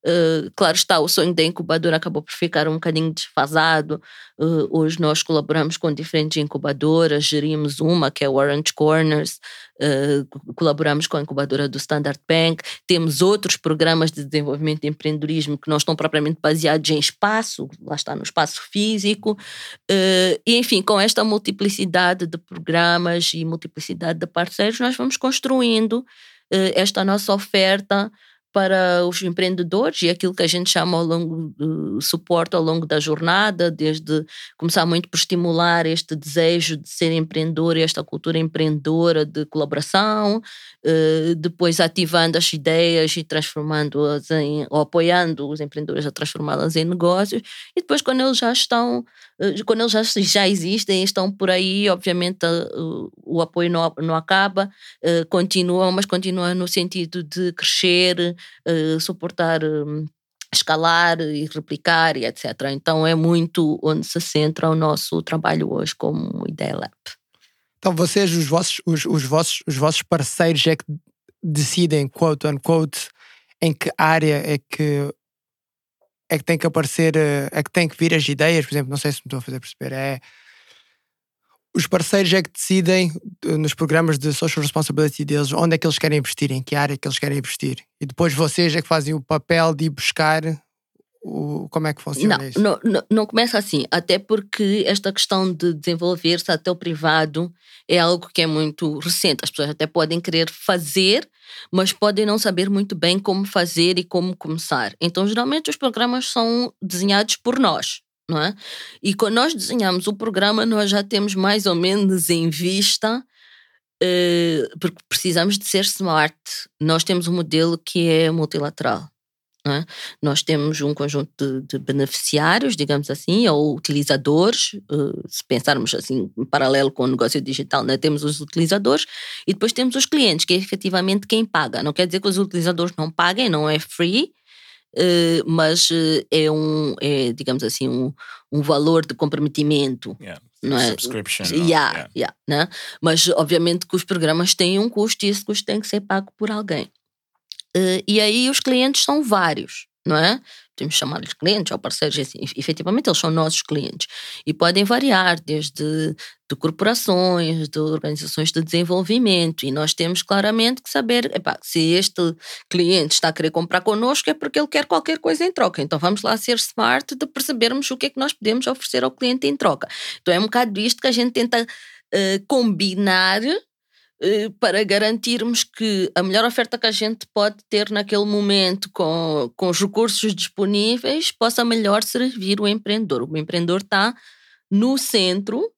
Uh, claro está, o sonho da incubadora acabou por ficar um bocadinho desfasado. Uh, hoje nós colaboramos com diferentes incubadoras, gerimos uma que é o Orange Corners, uh, colaboramos com a incubadora do Standard Bank, temos outros programas de desenvolvimento de empreendedorismo que não estão propriamente baseados em espaço, lá está no espaço físico. e enfim, com esta multiplicidade de programas e multiplicidade de parceiros, nós vamos construindo esta nossa oferta para os empreendedores e aquilo que a gente chama ao longo do suporte ao longo da jornada, desde começar muito por estimular este desejo de ser empreendedor, esta cultura empreendedora de colaboração, eh, depois ativando as ideias e transformando-as em, ou apoiando os empreendedores a transformá-las em negócios, e depois quando eles já estão, quando eles já, já existem, estão por aí, obviamente o apoio não, não acaba, eh, continua, mas continua no sentido de crescer, uh, suportar, um, escalar e replicar e etc. Então é muito onde se centra o nosso trabalho hoje como Ideia Lab. Então vocês, os vossos, os, os, vossos, os vossos parceiros é que decidem, quote unquote, em que área é que é que tem que aparecer, eh, é que tem que vir as ideias, por exemplo, não sei se me estou a fazer perceber, é os parceiros é que decidem eh, nos programas de social responsibility deles onde é que eles querem investir, em que área é que eles querem investir. E depois vocês é que fazem o papel de ir buscar o, como é que funciona não, isso? Não, não, não começa assim, até porque esta questão de desenvolver-se até o privado é algo que é muito recente. As pessoas até podem querer fazer, mas podem não saber muito bem como fazer e como começar. Então, geralmente, os programas são desenhados por nós não é? E quando nós desenhamos o programa, nós já temos mais ou menos em vista, uh, porque precisamos de ser smart. Nós temos um modelo que é multilateral. É? Nós temos um conjunto de, de, beneficiários, digamos assim, ou utilizadores, uh, se pensarmos assim, em paralelo com o negócio digital, né? temos os utilizadores e depois temos os clientes, que é efetivamente quem paga. Não quer dizer que os utilizadores não paguem, não é free, uh, mas uh, é um, é, digamos assim, um, um valor de comprometimento. Yeah. Não é? Subscription. Yeah, yeah. yeah, né? Mas obviamente que os programas têm um custo e esse custo tem que ser pago por alguém. Uh, e aí os clientes são vários, não é? Podemos chamar-lhes clientes ou parceiros, assim, efetivamente eles são nossos clientes. E podem variar desde de corporações, de organizações de desenvolvimento. E nós temos claramente que saber, epá, se este cliente está a querer comprar connosco é porque ele quer qualquer coisa em troca. Então vamos lá ser smart de percebermos o que é que nós podemos oferecer ao cliente em troca. Então é um bocado isto que a gente tenta uh, combinar eh, para garantirmos que a melhor oferta que a gente pode ter naquele momento com, com os recursos disponíveis possa melhor servir o empreendedor. O empreendedor está no centro,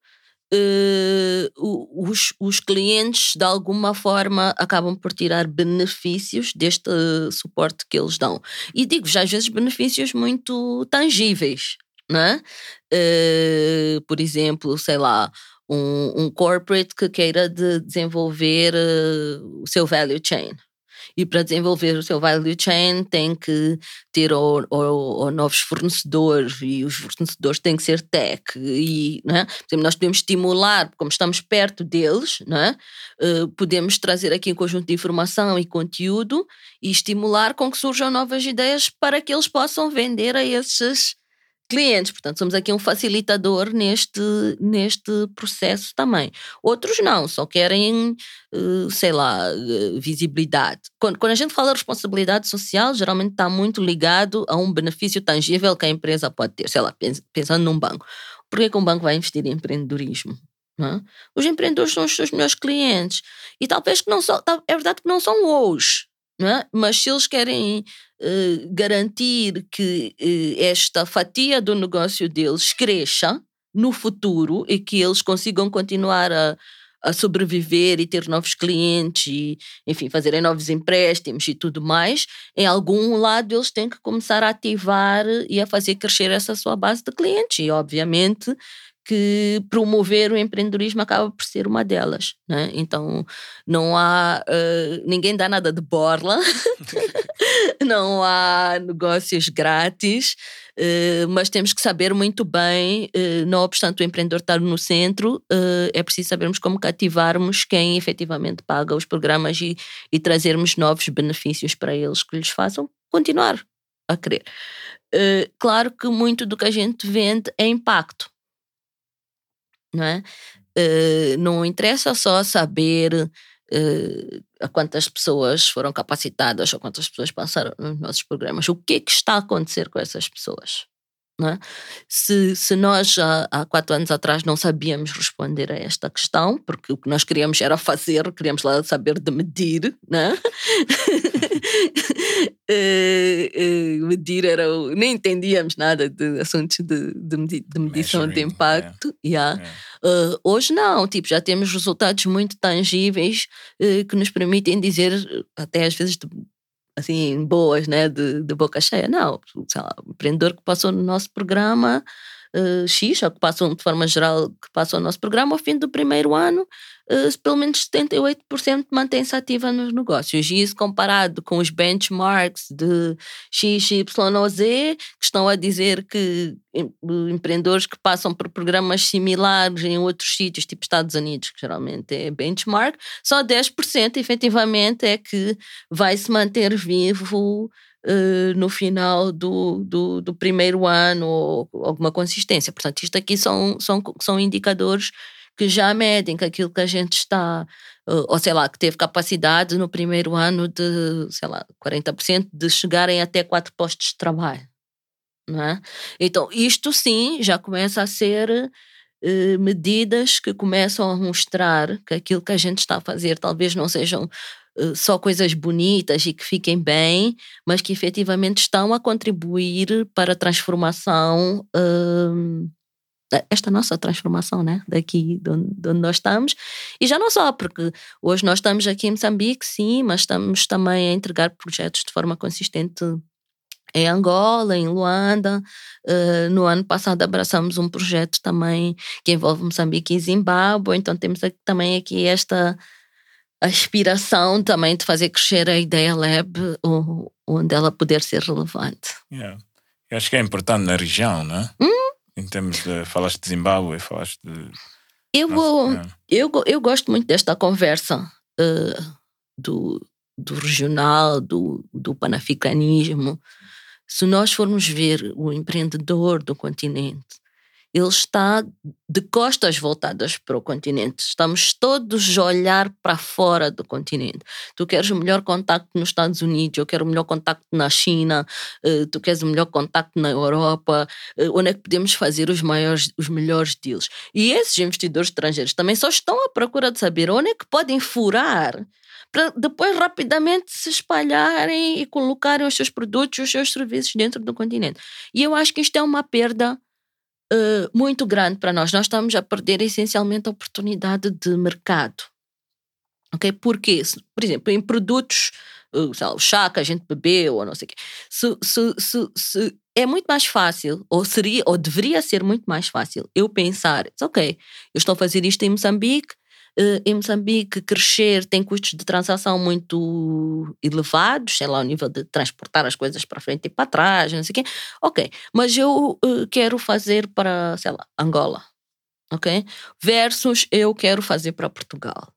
uh, os, os clientes de alguma forma acabam por tirar benefícios deste suporte que eles dão. E digo já às vezes benefícios muito tangíveis, não é? Uh, por exemplo, sei lá, um, um corporate que queira de desenvolver uh, o seu value chain. E para desenvolver o seu value chain tem que ter o, o, o novos fornecedores e os fornecedores têm que ser tech. E, né? Exemplo, nós podemos estimular, como estamos perto deles, né? Uh, podemos trazer aqui um conjunto de informação e conteúdo e estimular com que surjam novas ideias para que eles possam vender a esses clientes. Portanto, somos aqui um facilitador neste, neste processo também. Outros não, só querem, uh, sei lá, uh, visibilidade. Quando, quando a gente fala de responsabilidade social, geralmente está muito ligado a um benefício tangível que a empresa pode ter. Sei lá, pensando num banco. Por que, que um banco vai investir em empreendedorismo? É? Os empreendedores são os seus melhores clientes. E talvez que não são, é verdade que não são hoje, é? mas se eles querem uh, garantir que uh, esta fatia do negócio deles cresça no futuro e que eles consigam continuar a, a sobreviver e ter novos clientes e, enfim, fazerem novos empréstimos e tudo mais, em algum lado eles têm que começar a ativar e a fazer crescer essa sua base de clientes. E, obviamente, que promover o empreendedorismo acaba por ser uma delas. Né? Então, não há. Uh, ninguém dá nada de borla, (laughs) não há negócios grátis, uh, mas temos que saber muito bem, uh, não obstante o empreendedor estar no centro, é preciso sabermos como cativarmos quem efetivamente paga os programas e, e trazermos novos benefícios para eles que lhes façam continuar a querer. claro que muito do que a gente vende é impacto não é? Uh, não interessa só saber uh, a quantas pessoas foram capacitadas ou quantas pessoas passaram nos nossos programas. O que é que está a acontecer com essas pessoas? É? Se, se nós há, há, quatro anos atrás não sabíamos responder a esta questão, porque o que nós queríamos era fazer, queríamos lá saber de medir, né? uh, uh, medir era. nem entendíamos nada de assuntos de, de, de medição de impacto. Yeah. yeah. Uh, hoje não, tipo, já temos resultados muito tangíveis que nos permitem dizer, até às vezes de assim, boas, né, de, de boca cheia. Não, lá, o empreendedor que passou no nosso programa uh, X, ou que passam de forma geral, que passam o nosso programa, ao fim do primeiro ano, uh, pelo menos 78% mantém-se ativa nos negócios. E isso comparado com os benchmarks de X, Y ou Z, que estão a dizer que empreendedores que passam por programas similares em outros sítios, tipo Estados Unidos, que geralmente é benchmark, só 10% efetivamente é que vai se manter vivo uh, no final do, do, do, primeiro ano ou alguma consistência. Portanto, isto aqui são, são, são indicadores que já medem que aquilo que a gente está, uh, ou sei lá, que teve capacidade no primeiro ano de, sei lá, 40% de chegarem até quatro postos de trabalho. Não é? Então, isto sim já começa a ser uh, medidas que começam a mostrar que aquilo que a gente está a fazer talvez não sejam eh, só coisas bonitas e que fiquem bem, mas que efetivamente estão a contribuir para a transformação, uh, esta nossa transformação, né? Daqui de onde, de onde, nós estamos. E já não só, porque hoje nós estamos aqui em Moçambique, sim, mas estamos também a entregar projetos de forma consistente em Angola, em Luanda. Uh, no ano passado abraçamos um projeto também que envolve Moçambique e Zimbábue, então temos aqui, também aqui esta aspiração também de fazer crescer a ideia lab onde ela puder ser relevante. Yeah. Eu acho que é importante na região, né? Hum? Em termos de. Falaste de Zimbábue, falaste de. Eu, Nossa, eu, eu gosto muito desta conversa uh, do, do regional, do, do panafricanismo. Se nós formos ver o empreendedor do continente, ele está de costas voltadas para o continente. Estamos todos a olhar para fora do continente. Tu queres o melhor contacto nos Estados Unidos, eu quero o melhor contacto na China, uh, tu queres o melhor contacto na Europa, uh, onde é que podemos fazer os maiores, os melhores deals? E esses investidores estrangeiros também só estão à procura de saber onde é que podem furar para depois rapidamente se espalharem e colocarem os seus produtos, os seus serviços dentro do continente. E eu acho que isto é uma perda uh, muito grande para nós. Nós estamos a perder essencialmente a oportunidade de mercado. Ok? Porque, por exemplo, em produtos, uh, lá, o chá que a gente bebeu ou não sei o quê, se, se, se, é muito mais fácil, ou seria, ou deveria ser muito mais fácil, eu pensar, ok, eu estou a fazer isto em Moçambique, em Moçambique, crescer tem custos de transação muito elevados, sei lá, o nível de transportar as coisas para frente e para trás, não sei o quê. Ok, mas eu uh, quero fazer para, sei lá, Angola, ok? Versus eu quero fazer para Portugal.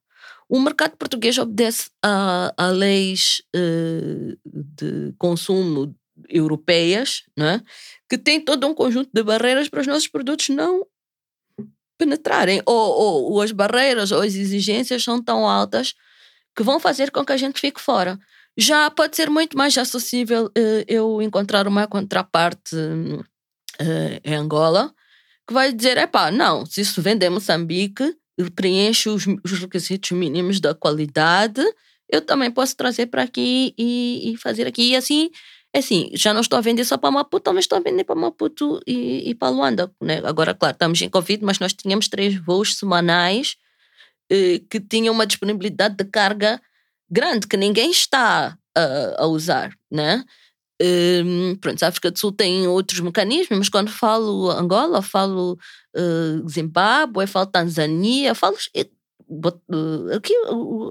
O mercado português obedece a, a leis uh, de consumo europeias, não é? que têm todo um conjunto de barreiras para os nossos produtos não penetrarem, ou, ou, ou as barreiras ou as exigências são tão altas que vão fazer com que a gente fique fora. Já pode ser muito mais acessível uh, eu encontrar uma contraparte uh, em Angola que vai dizer: é pá, não, se isso vende em Moçambique, preenche os, os, requisitos mínimos da qualidade, eu também posso trazer para aqui e, e, fazer aqui. E assim, assim, já não estou a vender só para Maputo, mas estou a vender para Maputo e, e para Luanda. Né? Agora, claro, estamos em Covid, mas nós tínhamos três voos semanais eh, que tinham uma disponibilidade de carga grande que ninguém está a, a usar, né? Um, pronto, a África do Sul tem outros mecanismos, mas quando falo Angola, falo uh, Zimbábue, falo Tanzânia, falo uh, aqui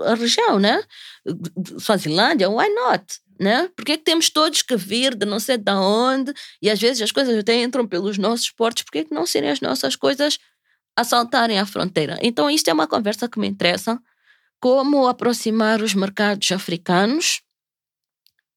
a região, né? Suazilândia, why not? Né? Porque é que temos todos que vir de não sei de onde e às vezes as coisas até entram pelos nossos portos, porque é que não serem as nossas coisas a saltarem a fronteira? Então, isto é uma conversa que me interessa como aproximar os mercados africanos.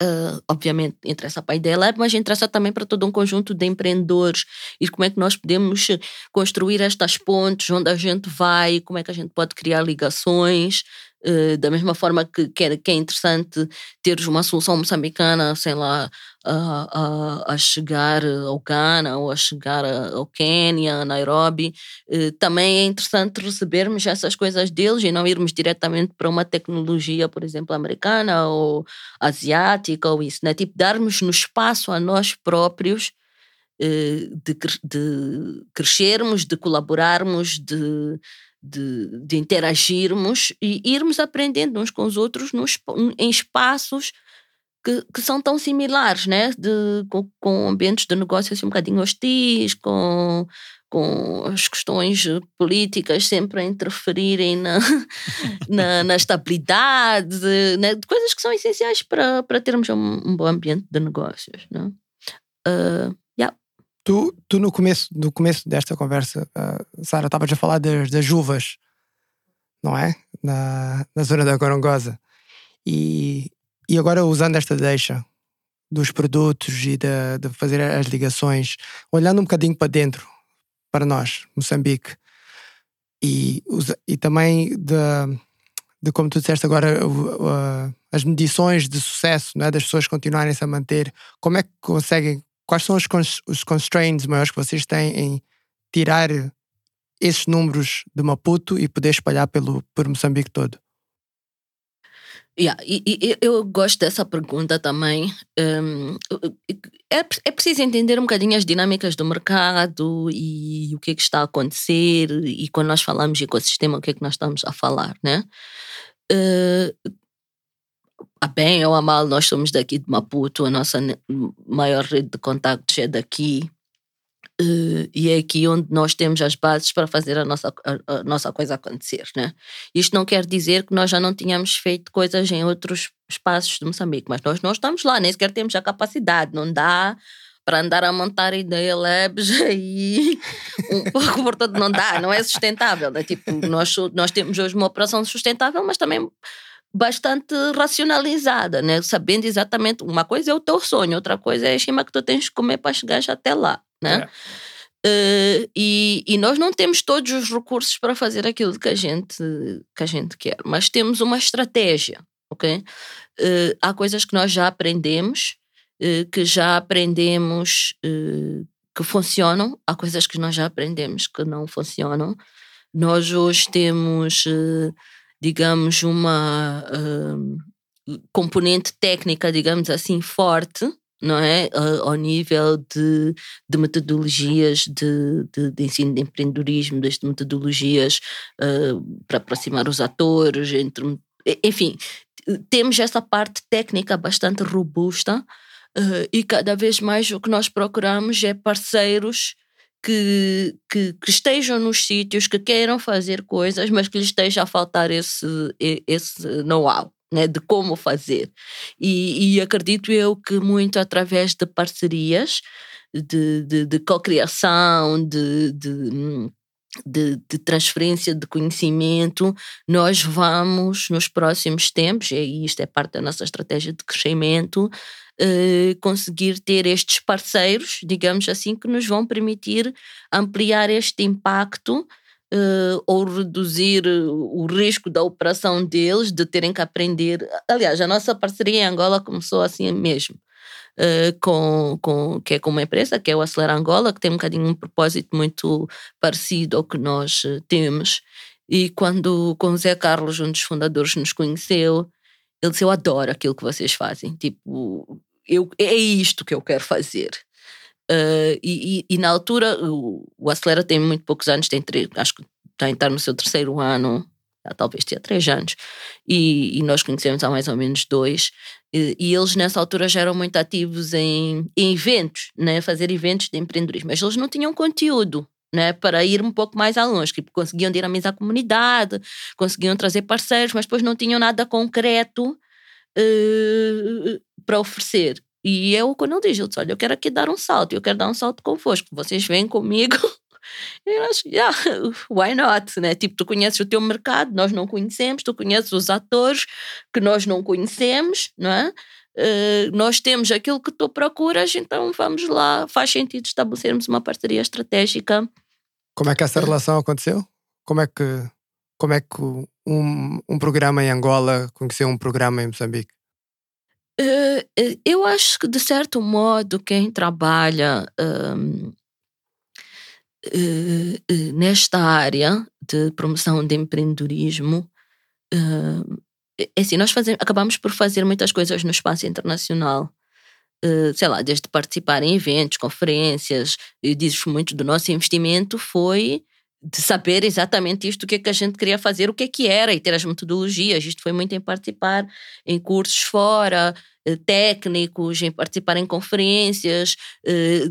Uh, obviamente interessa para a Ideia mas interessa também para todo um conjunto de empreendedores. E como é que nós podemos construir estas pontes, onde a gente vai, como é que a gente pode criar ligações, Uh, da mesma forma que, que, é, que é interessante teres uma solução moçambicana, sei lá, a, a, a chegar ao Ghana ou a chegar ao Quênia, Nairobi, uh, também é interessante recebermos essas coisas deles e não irmos diretamente para uma tecnologia, por exemplo, americana ou asiática ou isso, né? Tipo, darmos no espaço a nós próprios de, de crescermos, de colaborarmos, de de, de interagirmos e irmos aprendendo uns com os outros nos, em espaços que, que são tão similares, né? De, com, com ambientes de negócio assim um bocadinho hostis, com, com as questões políticas sempre a interferirem na, (laughs) na, na estabilidade, né? coisas que são essenciais para, para termos um, um bom ambiente de negócios. Né? Uh, Tu, tu no, começo, no começo desta conversa, uh, Sara, estavas a falar das, das uvas, não é? Na, na zona da Gorongosa. E, e agora usando esta deixa dos produtos e de, de fazer as ligações, olhando um bocadinho para dentro, para nós, Moçambique, e, e também de, de como tu disseste agora, as medições de sucesso, não é? das pessoas continuarem-se a manter, como é que conseguem quais são os, os constraints maiores que vocês têm em tirar esses números de Maputo e poder espalhar pelo, por Moçambique todo? Yeah, e, e, eu gosto dessa pergunta também. Um, é, é preciso entender um bocadinho as dinâmicas do mercado e o que é que está a acontecer e quando nós falamos de ecossistema, o que é que nós estamos a falar, né? Uh, a bem ou a mal, nós somos daqui de Maputo, a nossa maior rede de contactos é daqui. Uh, e é aqui onde nós temos as bases para fazer a nossa, a, a, nossa coisa acontecer. Né? Isto não quer dizer que nós já não tínhamos feito coisas em outros espaços de Moçambique, mas nós não estamos lá, nem sequer temos a capacidade, não dá para andar a montar ideia labs (laughs) aí um (laughs) pouco por todo, não dá, não é sustentável. Né? Tipo, nós, nós temos hoje uma operação sustentável, mas também bastante racionalizada, né? Sabendo exatamente uma coisa é o teu sonho, outra coisa é a estima que tu tens de comer para chegar até lá, né? Uh, e, e, nós não temos todos os recursos para fazer aquilo que a gente que a gente quer, mas temos uma estratégia, ok? Uh, há coisas que nós já aprendemos, uh, que já aprendemos que funcionam, há coisas que nós já aprendemos que não funcionam. Nós hoje temos digamos, uma componente técnica, digamos assim, forte, não é? Ao nível de, de metodologias de, de, de, ensino de empreendedorismo, das metodologias uh, para aproximar os atores, entre, enfim, temos essa parte técnica bastante robusta uh, e cada vez mais o que nós procuramos é parceiros que, que, que, estejam nos sítios, que queiram fazer coisas, mas que lhes esteja a faltar esse, esse know-how. Né, de como fazer. E, e, acredito eu que muito através de parcerias, de, de, de cocriação, de, de, de, de, transferência de conhecimento, nós vamos, nos próximos tempos, e isto é parte da nossa estratégia de crescimento, uh, conseguir ter estes parceiros, digamos assim, que nos vão permitir ampliar este impacto uh, ou reduzir o risco da operação deles, de terem que aprender. Aliás, a nossa parceria em Angola começou assim mesmo. Uh, com, com, que é com uma empresa, que é o Acelera Angola, que tem um bocadinho um propósito muito parecido ao que nós temos. E quando com o Zé Carlos, um dos fundadores, nos conheceu, ele disse: Eu adoro aquilo que vocês fazem. Tipo, eu, é isto que eu quero fazer. Uh, e, e, e, na altura, o, o, Acelera tem muito poucos anos, tem três, acho que está a entrar no seu terceiro ano, talvez tinha três anos, e, e, nós conhecemos há mais ou menos dois. E, eles nessa altura já eram muito ativos em, em eventos, né? fazer eventos de empreendedorismo, mas eles não tinham conteúdo. Né, para ir um pouco mais a longe, tipo, conseguiam dinamizar a comunidade, conseguiam trazer parceiros, mas depois não tinham nada concreto uh, para oferecer. E eu, quando eu disse, olha, eu quero aqui dar um salto, eu quero dar um salto convosco, vocês vêm comigo. E nós, yeah, why not, né? Tipo, tu conheces o teu mercado, nós não conhecemos, tu conheces os atores que nós não conhecemos, não é? Uh, nós temos aquilo que tu procuras, então vamos lá, faz sentido estabelecermos uma parceria estratégica. Como é que essa relação aconteceu? Como é que, como é que um, um programa em Angola conheceu um programa em Moçambique? Uh, eu acho que, de certo modo, quem trabalha uh, uh, nesta área de promoção de empreendedorismo, é assim, nós fazemos, acabamos por fazer muitas coisas no espaço internacional. sei lá, desde participar em eventos, conferências, e dizes muito do nosso investimento foi de saber exatamente isto, o que é que a gente queria fazer, o que é que era e ter as metodologias. Isto foi muito em participar em cursos fora, eh, técnicos, em participar em conferências, eh,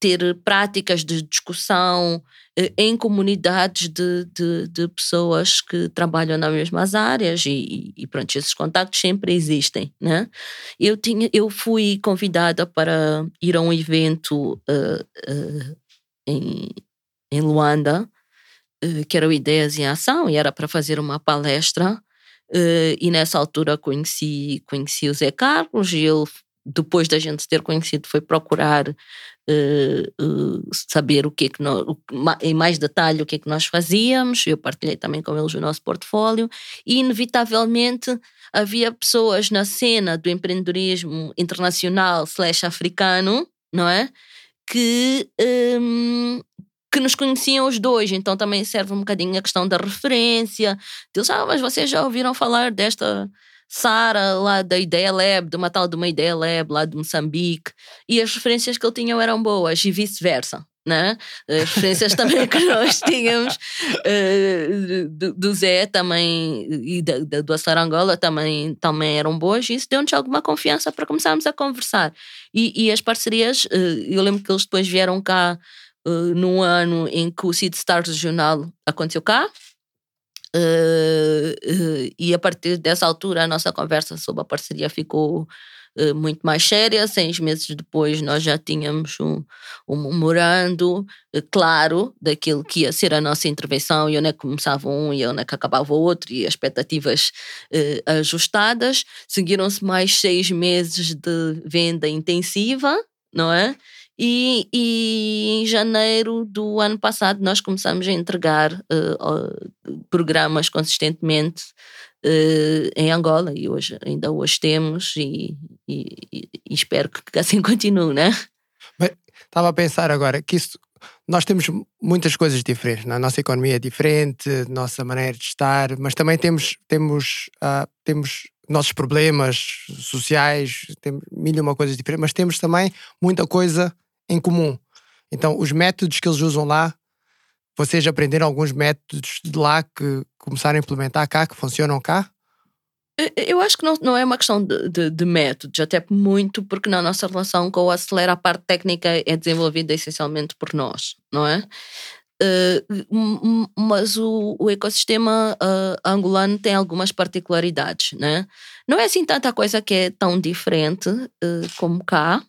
ter práticas de discussão eh, em comunidades de, de, de, pessoas que trabalham nas mesmas áreas e, e pronto, esses contactos sempre existem, né? Eu, tinha, eu fui convidada para ir a um evento uh, uh, em, em Luanda, que era o Ideias em Ação, e era para fazer uma palestra. Uh, e nessa altura conheci, conheci o Zé Carlos, e ele, depois da gente ter conhecido, foi procurar uh, saber o que é que nós, em mais detalhe o que é que nós fazíamos. Eu partilhei também com eles o nosso portfólio, e inevitavelmente havia pessoas na cena do empreendedorismo internacional slash africano, não é? Que, um, que nos conheciam os dois, então também serve um bocadinho a questão da referência. Deus, ah, mas vocês já ouviram falar desta Sara lá da Ideia Lab, de uma tal de uma Ideia Lab lá de Moçambique, e as referências que ele tinha eram boas e vice-versa. Né? As referências também que (laughs) nós tínhamos uh, do, do, Zé também e da, da, do Angola também, também eram boas e isso deu-nos alguma confiança para começarmos a conversar. E, e as parcerias, uh, eu lembro que eles depois vieram cá uh, num ano em que o Seed Stars Regional aconteceu cá. Uh, uh, e a partir dessa altura a nossa conversa sobre a parceria ficou uh, muito mais séria. Seis meses depois nós já tínhamos um, um memorando claro daquilo que ia ser a nossa intervenção e onde é que começava um e onde é que acabava o outro e expectativas ajustadas. Seguiram-se mais seis meses de venda intensiva, não é? E, e, em janeiro do ano passado nós começamos a entregar uh, programas consistentemente uh, em Angola e hoje ainda hoje temos e, e, e espero que assim (laughs) continue, né? Bem, estava a pensar agora que isso nós temos muitas coisas diferentes, né? a nossa economia é diferente, a nossa maneira de estar, mas também temos temos uh, temos nossos problemas sociais, temos mil e uma coisas diferentes, mas temos também muita coisa em comum. Então, os métodos que eles usam lá, vocês aprenderam alguns métodos de lá que começaram a implementar cá, que funcionam cá? Eu acho que não, não é uma questão de, de, de, métodos, até muito porque na nossa relação com o Acelera a parte técnica é desenvolvida essencialmente por nós, não é? Uh, mas o, o ecossistema uh, angolano tem algumas particularidades, né? Não é assim tanta coisa que é tão diferente uh, como cá,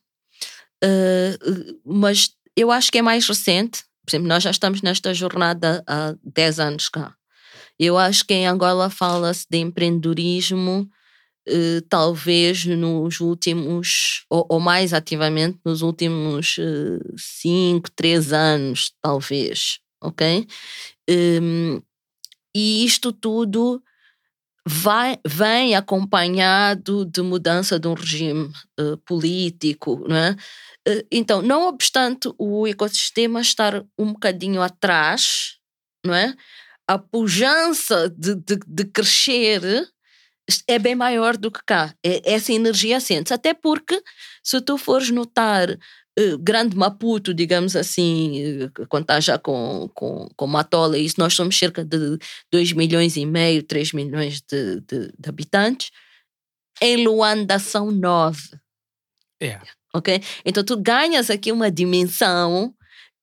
Uh, mas eu acho que é mais recente. Por exemplo, nós já estamos nesta jornada há 10 anos cá. Eu acho que em Angola fala-se de empreendedorismo eh, talvez nos últimos, ou, ou mais ativamente nos últimos 5, 3 anos, talvez, ok? Um, e isto tudo vai, vem acompanhado de mudança de um regime uh, político, não é? Uh, então, não obstante o ecossistema estar um bocadinho atrás, não é? A pujança de, de, de crescer é bem maior do que cá. É, essa energia sente Até porque, se tu fores notar Grande Maputo, digamos assim, quando está já com, com, com Matola, isso, nós somos cerca de 2 milhões e meio, 3 milhões de, de, de habitantes. Em Luanda são 9. Yeah. Ok? Então tu ganhas aqui uma dimensão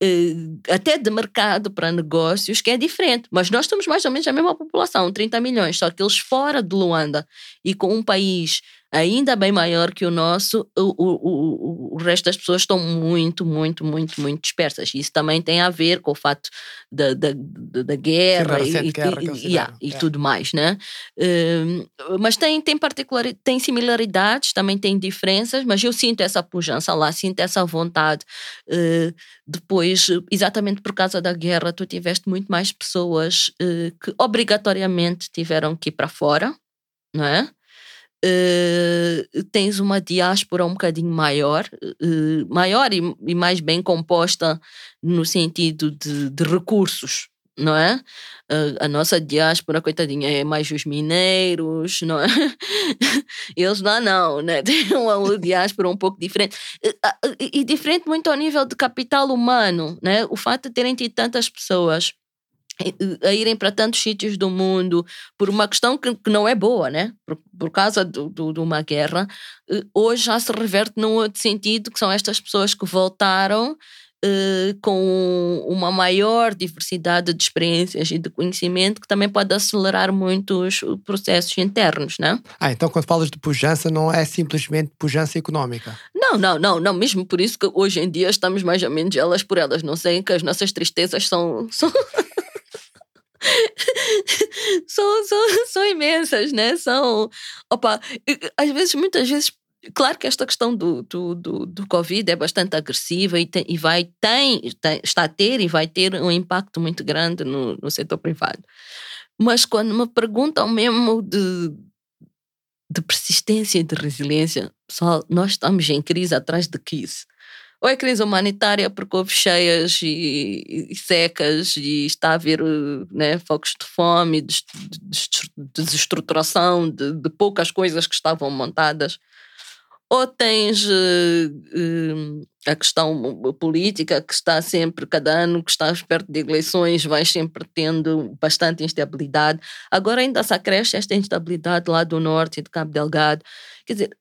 Uh, até de mercado para negócios que é diferente. Mas nós temos mais ou menos a mesma população, 30 milhões, só que eles fora de Luanda e com um país ainda bem maior que o nosso, o, o, o, o resto das pessoas estão muito, muito, muito, muito dispersas. Isso também tem a ver com o fato da, da, da guerra, Sim, e, guerra e, yeah, e yeah. tudo mais, né? Uh, mas tem, tem, particular, tem similaridades, também tem diferenças, mas eu sinto essa pujança lá, sinto essa vontade. Uh, depois, exatamente por causa da guerra, tu tiveste muito mais pessoas uh, que obrigatoriamente tiveram que ir para fora, não é? Uh, tens uma diáspora um bocadinho maior, uh, maior e, e, mais bem composta no sentido de, de recursos, não é? Uh, a nossa diáspora, coitadinha, é mais os mineiros, não é? (laughs) Eles lá não, né? (laughs) Tem uma diáspora um pouco diferente. E, e diferente muito ao nível de capital humano, né? O fato de terem tido tantas pessoas a irem para tantos sítios do mundo por uma questão que, que não é boa, né? Por, por causa do, do, de uma guerra, hoje já se reverte num outro sentido, que são estas pessoas que voltaram Uh, com uma maior diversidade de experiências e de conhecimento que também pode acelerar muitos processos internos, né? Ah, então quando falas de pujança não é simplesmente pujança económica? Não, não, não, não, mesmo por isso que hoje em dia estamos mais ou menos elas por elas, não sei que as nossas tristezas são... são... (laughs) (laughs) são, são, são imensas, né? São. Opa, às vezes, muitas vezes. Claro que esta questão do, do, do, do Covid é bastante agressiva e, tem, e vai, tem, tem, está a ter e vai ter um impacto muito grande no, no setor privado. Mas quando me perguntam mesmo de, de persistência e de resiliência, pessoal, nós estamos em crise atrás de crise ou é crise humanitária porque houve cheias e, e secas e está a haver né, focos de fome, de, de, desestruturação de, de, poucas coisas que estavam montadas. Ou tens uh, uh, a questão política que está sempre, cada ano que estás perto de eleições, vais sempre tendo bastante instabilidade. Agora ainda se acresce esta instabilidade lá do norte de Cabo Delgado. Quer dizer,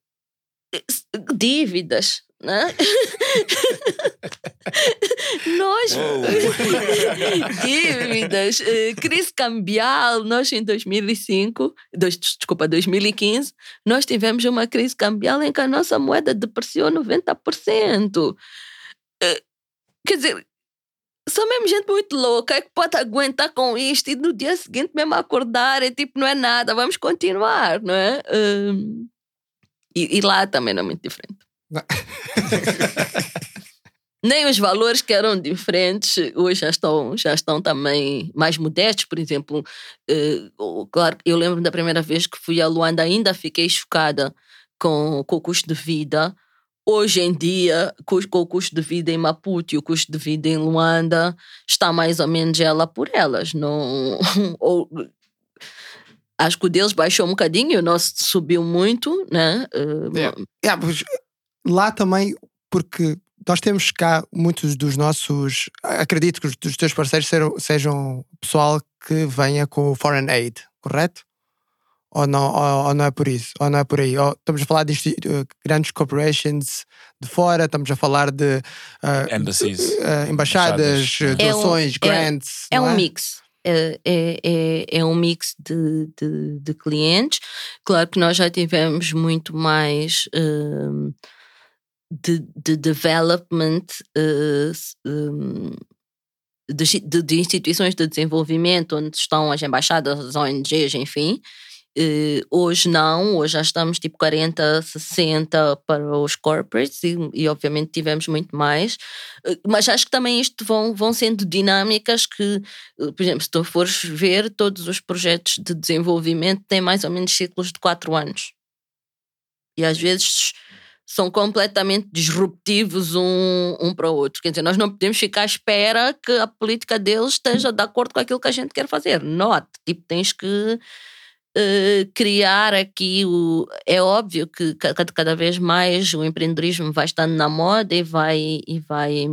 dívidas, né? (laughs) nós (laughs) dívidas, eh, crise cambial, nós em 2005, dois, desculpa, 2015, nós tivemos uma crise cambial em que a nossa moeda depreciou 90%. Eh, quer dizer, só mesmo gente muito louca é que pode aguentar com isto e no dia seguinte mesmo acordar é tipo, não é nada, vamos continuar, não é? Um, e, e lá também não é muito diferente. (laughs) Nem os valores que eram diferentes hoje já estão, já estão também mais modestos. Por exemplo, uh, claro, eu lembro da primeira vez que fui a Luanda, ainda fiquei chocada com, com o custo de vida. Hoje em dia, com, com o custo de vida em Maputo e o custo de vida em Luanda, está mais ou menos ela por elas. Não, (laughs) ou, acho que o deles baixou um bocadinho, o nosso subiu muito, né? Uh, yeah. Yeah, lá também, porque nós temos cá muitos dos nossos. Acredito que os dos teus parceiros sejam, sejam pessoal que venha com o Foreign Aid, correto? Ou não, ou, ou, não é por isso? Ou não é por aí? Ou estamos a falar de uh, grandes corporations de fora, estamos a falar de uh, Embassies, uh, embaixadas, embaixadas. doações, é um, grants. É, é um é? mix. É, é, é, é, um mix de, de, de, clientes. Claro que nós já tivemos muito mais uh, de, de development uh, um, de, de, instituições de desenvolvimento, onde estão as embaixadas, as ONGs, enfim. Eh, hoje não, hoje já estamos tipo 40, 60 para os corporates e, e obviamente tivemos muito mais. Eh, mas acho que também isto vão, vão sendo dinâmicas que, eh, por exemplo, se tu fores ver, todos os projetos de desenvolvimento têm mais ou menos ciclos de 4 anos. E às vezes são completamente disruptivos um, um para o outro. Quer dizer, nós não podemos ficar à espera que a política deles esteja de acordo com aquilo que a gente quer fazer. Note, tipo, tens que uh, criar aqui o. É óbvio que cada, cada vez mais o empreendedorismo vai estando na moda e vai. E vai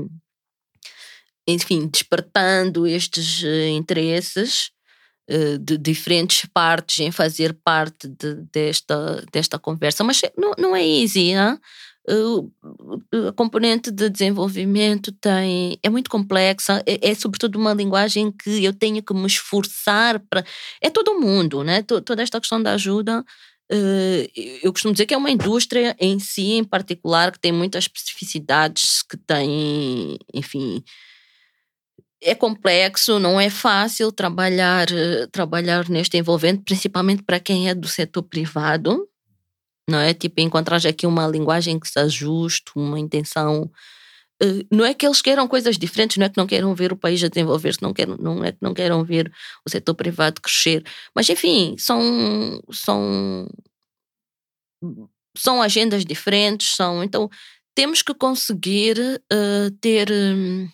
enfim, despertando estes uh, interesses de diferentes partes em fazer parte de, desta, desta conversa. Mas não, não é easy, hein? a componente de desenvolvimento tem é muito complexa é, é, sobretudo uma linguagem que eu tenho que me esforçar para é todo mundo né toda esta questão da ajuda eu costumo dizer que é uma indústria em si em particular que tem muitas especificidades que tem enfim é complexo, não é fácil trabalhar trabalhar neste envolvente, principalmente para quem é do setor privado, não é? Tipo, encontrar aqui uma linguagem que se ajuste, uma intenção. Eh, não é que eles queiram coisas diferentes, não é que não queiram ver o país a desenvolver-se, não, não é que não queiram ver o setor privado crescer. Mas, enfim, são, são, são agendas diferentes, são. Então, temos que conseguir uh, ter. Um,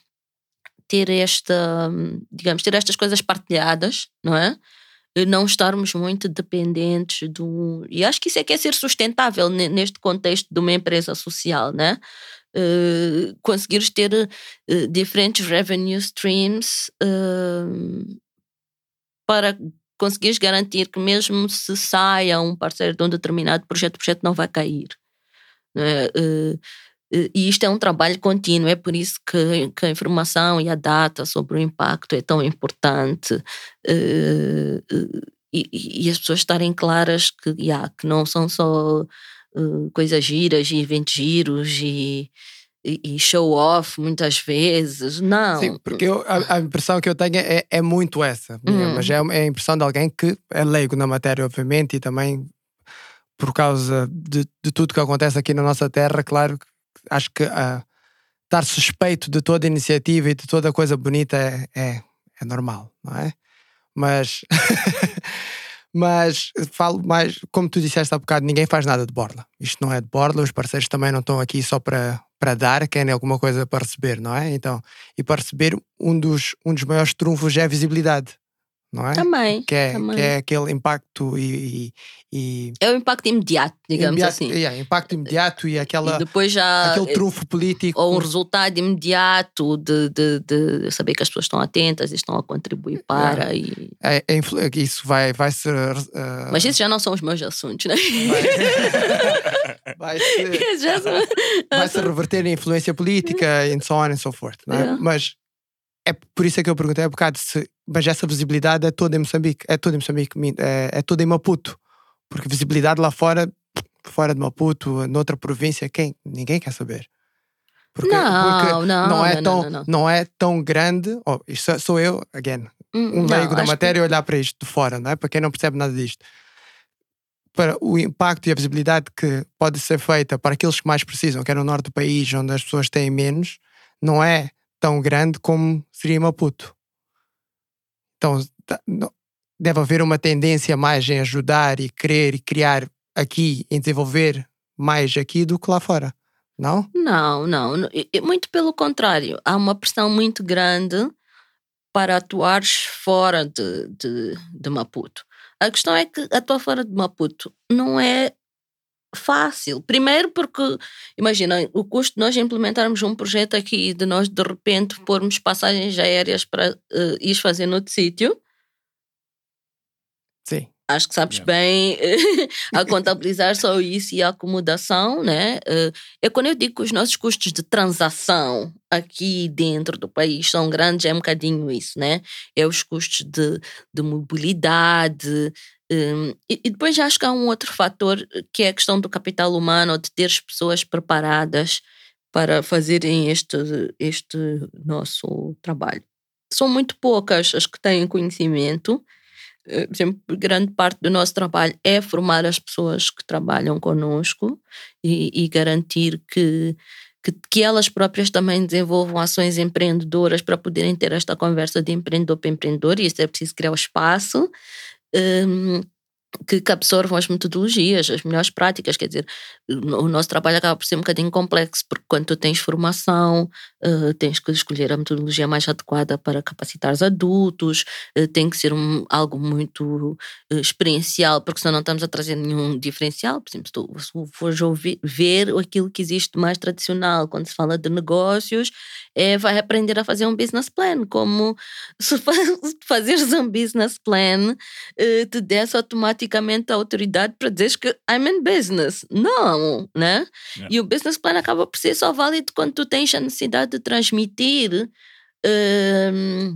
ter esta, digamos, ter estas coisas partilhadas, não é? não estarmos muito dependentes do. E acho que isso é que é ser sustentável neste contexto de uma empresa social, né? Uh, conseguires ter uh, diferentes revenue streams uh, para conseguires garantir que mesmo se saia um parceiro de um determinado projeto, o projeto não vai cair. Né? E isto é um trabalho contínuo, é por isso que, que, a informação e a data sobre o impacto é tão importante. Uh, uh, e, e, as pessoas estarem claras que, yeah, que não são só uh, coisas giras e eventos giros e, e, show off muitas vezes. Não. Sim, porque eu, a, a, impressão que eu tenho é, é muito essa. Hum. Mas é, é a impressão de alguém que é leigo na matéria, obviamente, e também por causa de, de tudo que acontece aqui na nossa terra, claro acho que uh, estar suspeito de toda iniciativa e de toda coisa bonita é, é, é normal, não é? Mas, (laughs) mas falo mais, como tu disseste há bocado, ninguém faz nada de borla. Isto não é de borla, os parceiros também não estão aqui só para, para dar, querem alguma coisa para receber, não é? Então, e para receber, um dos, um dos maiores trunfos é a visibilidade não é? Também. Que é, também. Que é aquele impacto e, e, É o impacto imediato, digamos imediato, assim. É, impacto imediato e, aquela, e depois já, aquele trunfo político. Ou um resultado imediato de, de, de saber que as pessoas estão atentas e estão a contribuir para. É, e... é, é, isso vai, vai ser. Uh, Mas esses já não são os meus assuntos, né? Vai, vai (laughs) ser, vai se (laughs) reverter em influência política e so on and so forth. Não é? Mas é por isso é que eu perguntei há bocado se. Mas essa visibilidade é toda em Moçambique, é toda em Moçambique, é, é toda em Maputo. Porque visibilidade lá fora, fora de Maputo, noutra província, quem? Ninguém quer saber. Porque, não, porque não, não, é tão, não, não, não, é tão grande. Oh, isto sou eu, again, hum, um leigo da matéria, que... olhar para isto de fora, não é? Para quem não percebe nada disto. Para o impacto e a visibilidade que pode ser feita para aqueles que mais precisam, que é no norte do país, onde as pessoas têm menos, não é tão grande como seria Maputo. Então, deve haver uma tendência mais em ajudar e querer e criar aqui, em desenvolver mais aqui do que lá fora, não? Não, não. Muito pelo contrário. Há uma pressão muito grande para atuares fora de, de, de Maputo. A questão é que atuar fora de Maputo não é fácil. Primeiro porque, imagina, o custo de nós implementarmos um projeto aqui, de nós de repente pormos passagens aéreas para uh, ir fazer no outro sítio. Sim. Acho que sabes yeah. bem (laughs) a contabilizar só isso e a acomodação, né? Eh, é quando eu digo que os nossos custos de transação aqui dentro do país são grandes, é um bocadinho isso, né? É os custos de, de mobilidade, um, e, e, depois acho que há um outro fator eh, que é a questão do capital humano, de ter as pessoas preparadas para fazerem este, este nosso trabalho. São muito poucas as que têm conhecimento, eh, por exemplo, grande parte do nosso trabalho é formar as pessoas que trabalham conosco e, e garantir que, que, que, elas próprias também desenvolvam ações empreendedoras para poderem ter esta conversa de empreendedor para empreendedor, e isso é preciso criar o espaço. Um, que, que, absorvam as metodologias, as melhores práticas. Quer dizer, o nosso trabalho acaba por ser um bocadinho complexo, porque quando tu tens formação, uh, tens que escolher a metodologia mais adequada para capacitar os adultos, uh, tem que ser um, algo muito uh, experiencial, porque senão não estamos a trazer nenhum diferencial. Por exemplo, se tu, fores ouvir, ver aquilo que existe mais tradicional quando se fala de negócios, é, vai aprender a fazer um business plan, como se (laughs) fazeres um business plan te desse automaticamente a autoridade para dizer que I'm in business. Não, né? Yeah. E o business plan acaba por ser só válido quando tu tens a necessidade de transmitir um,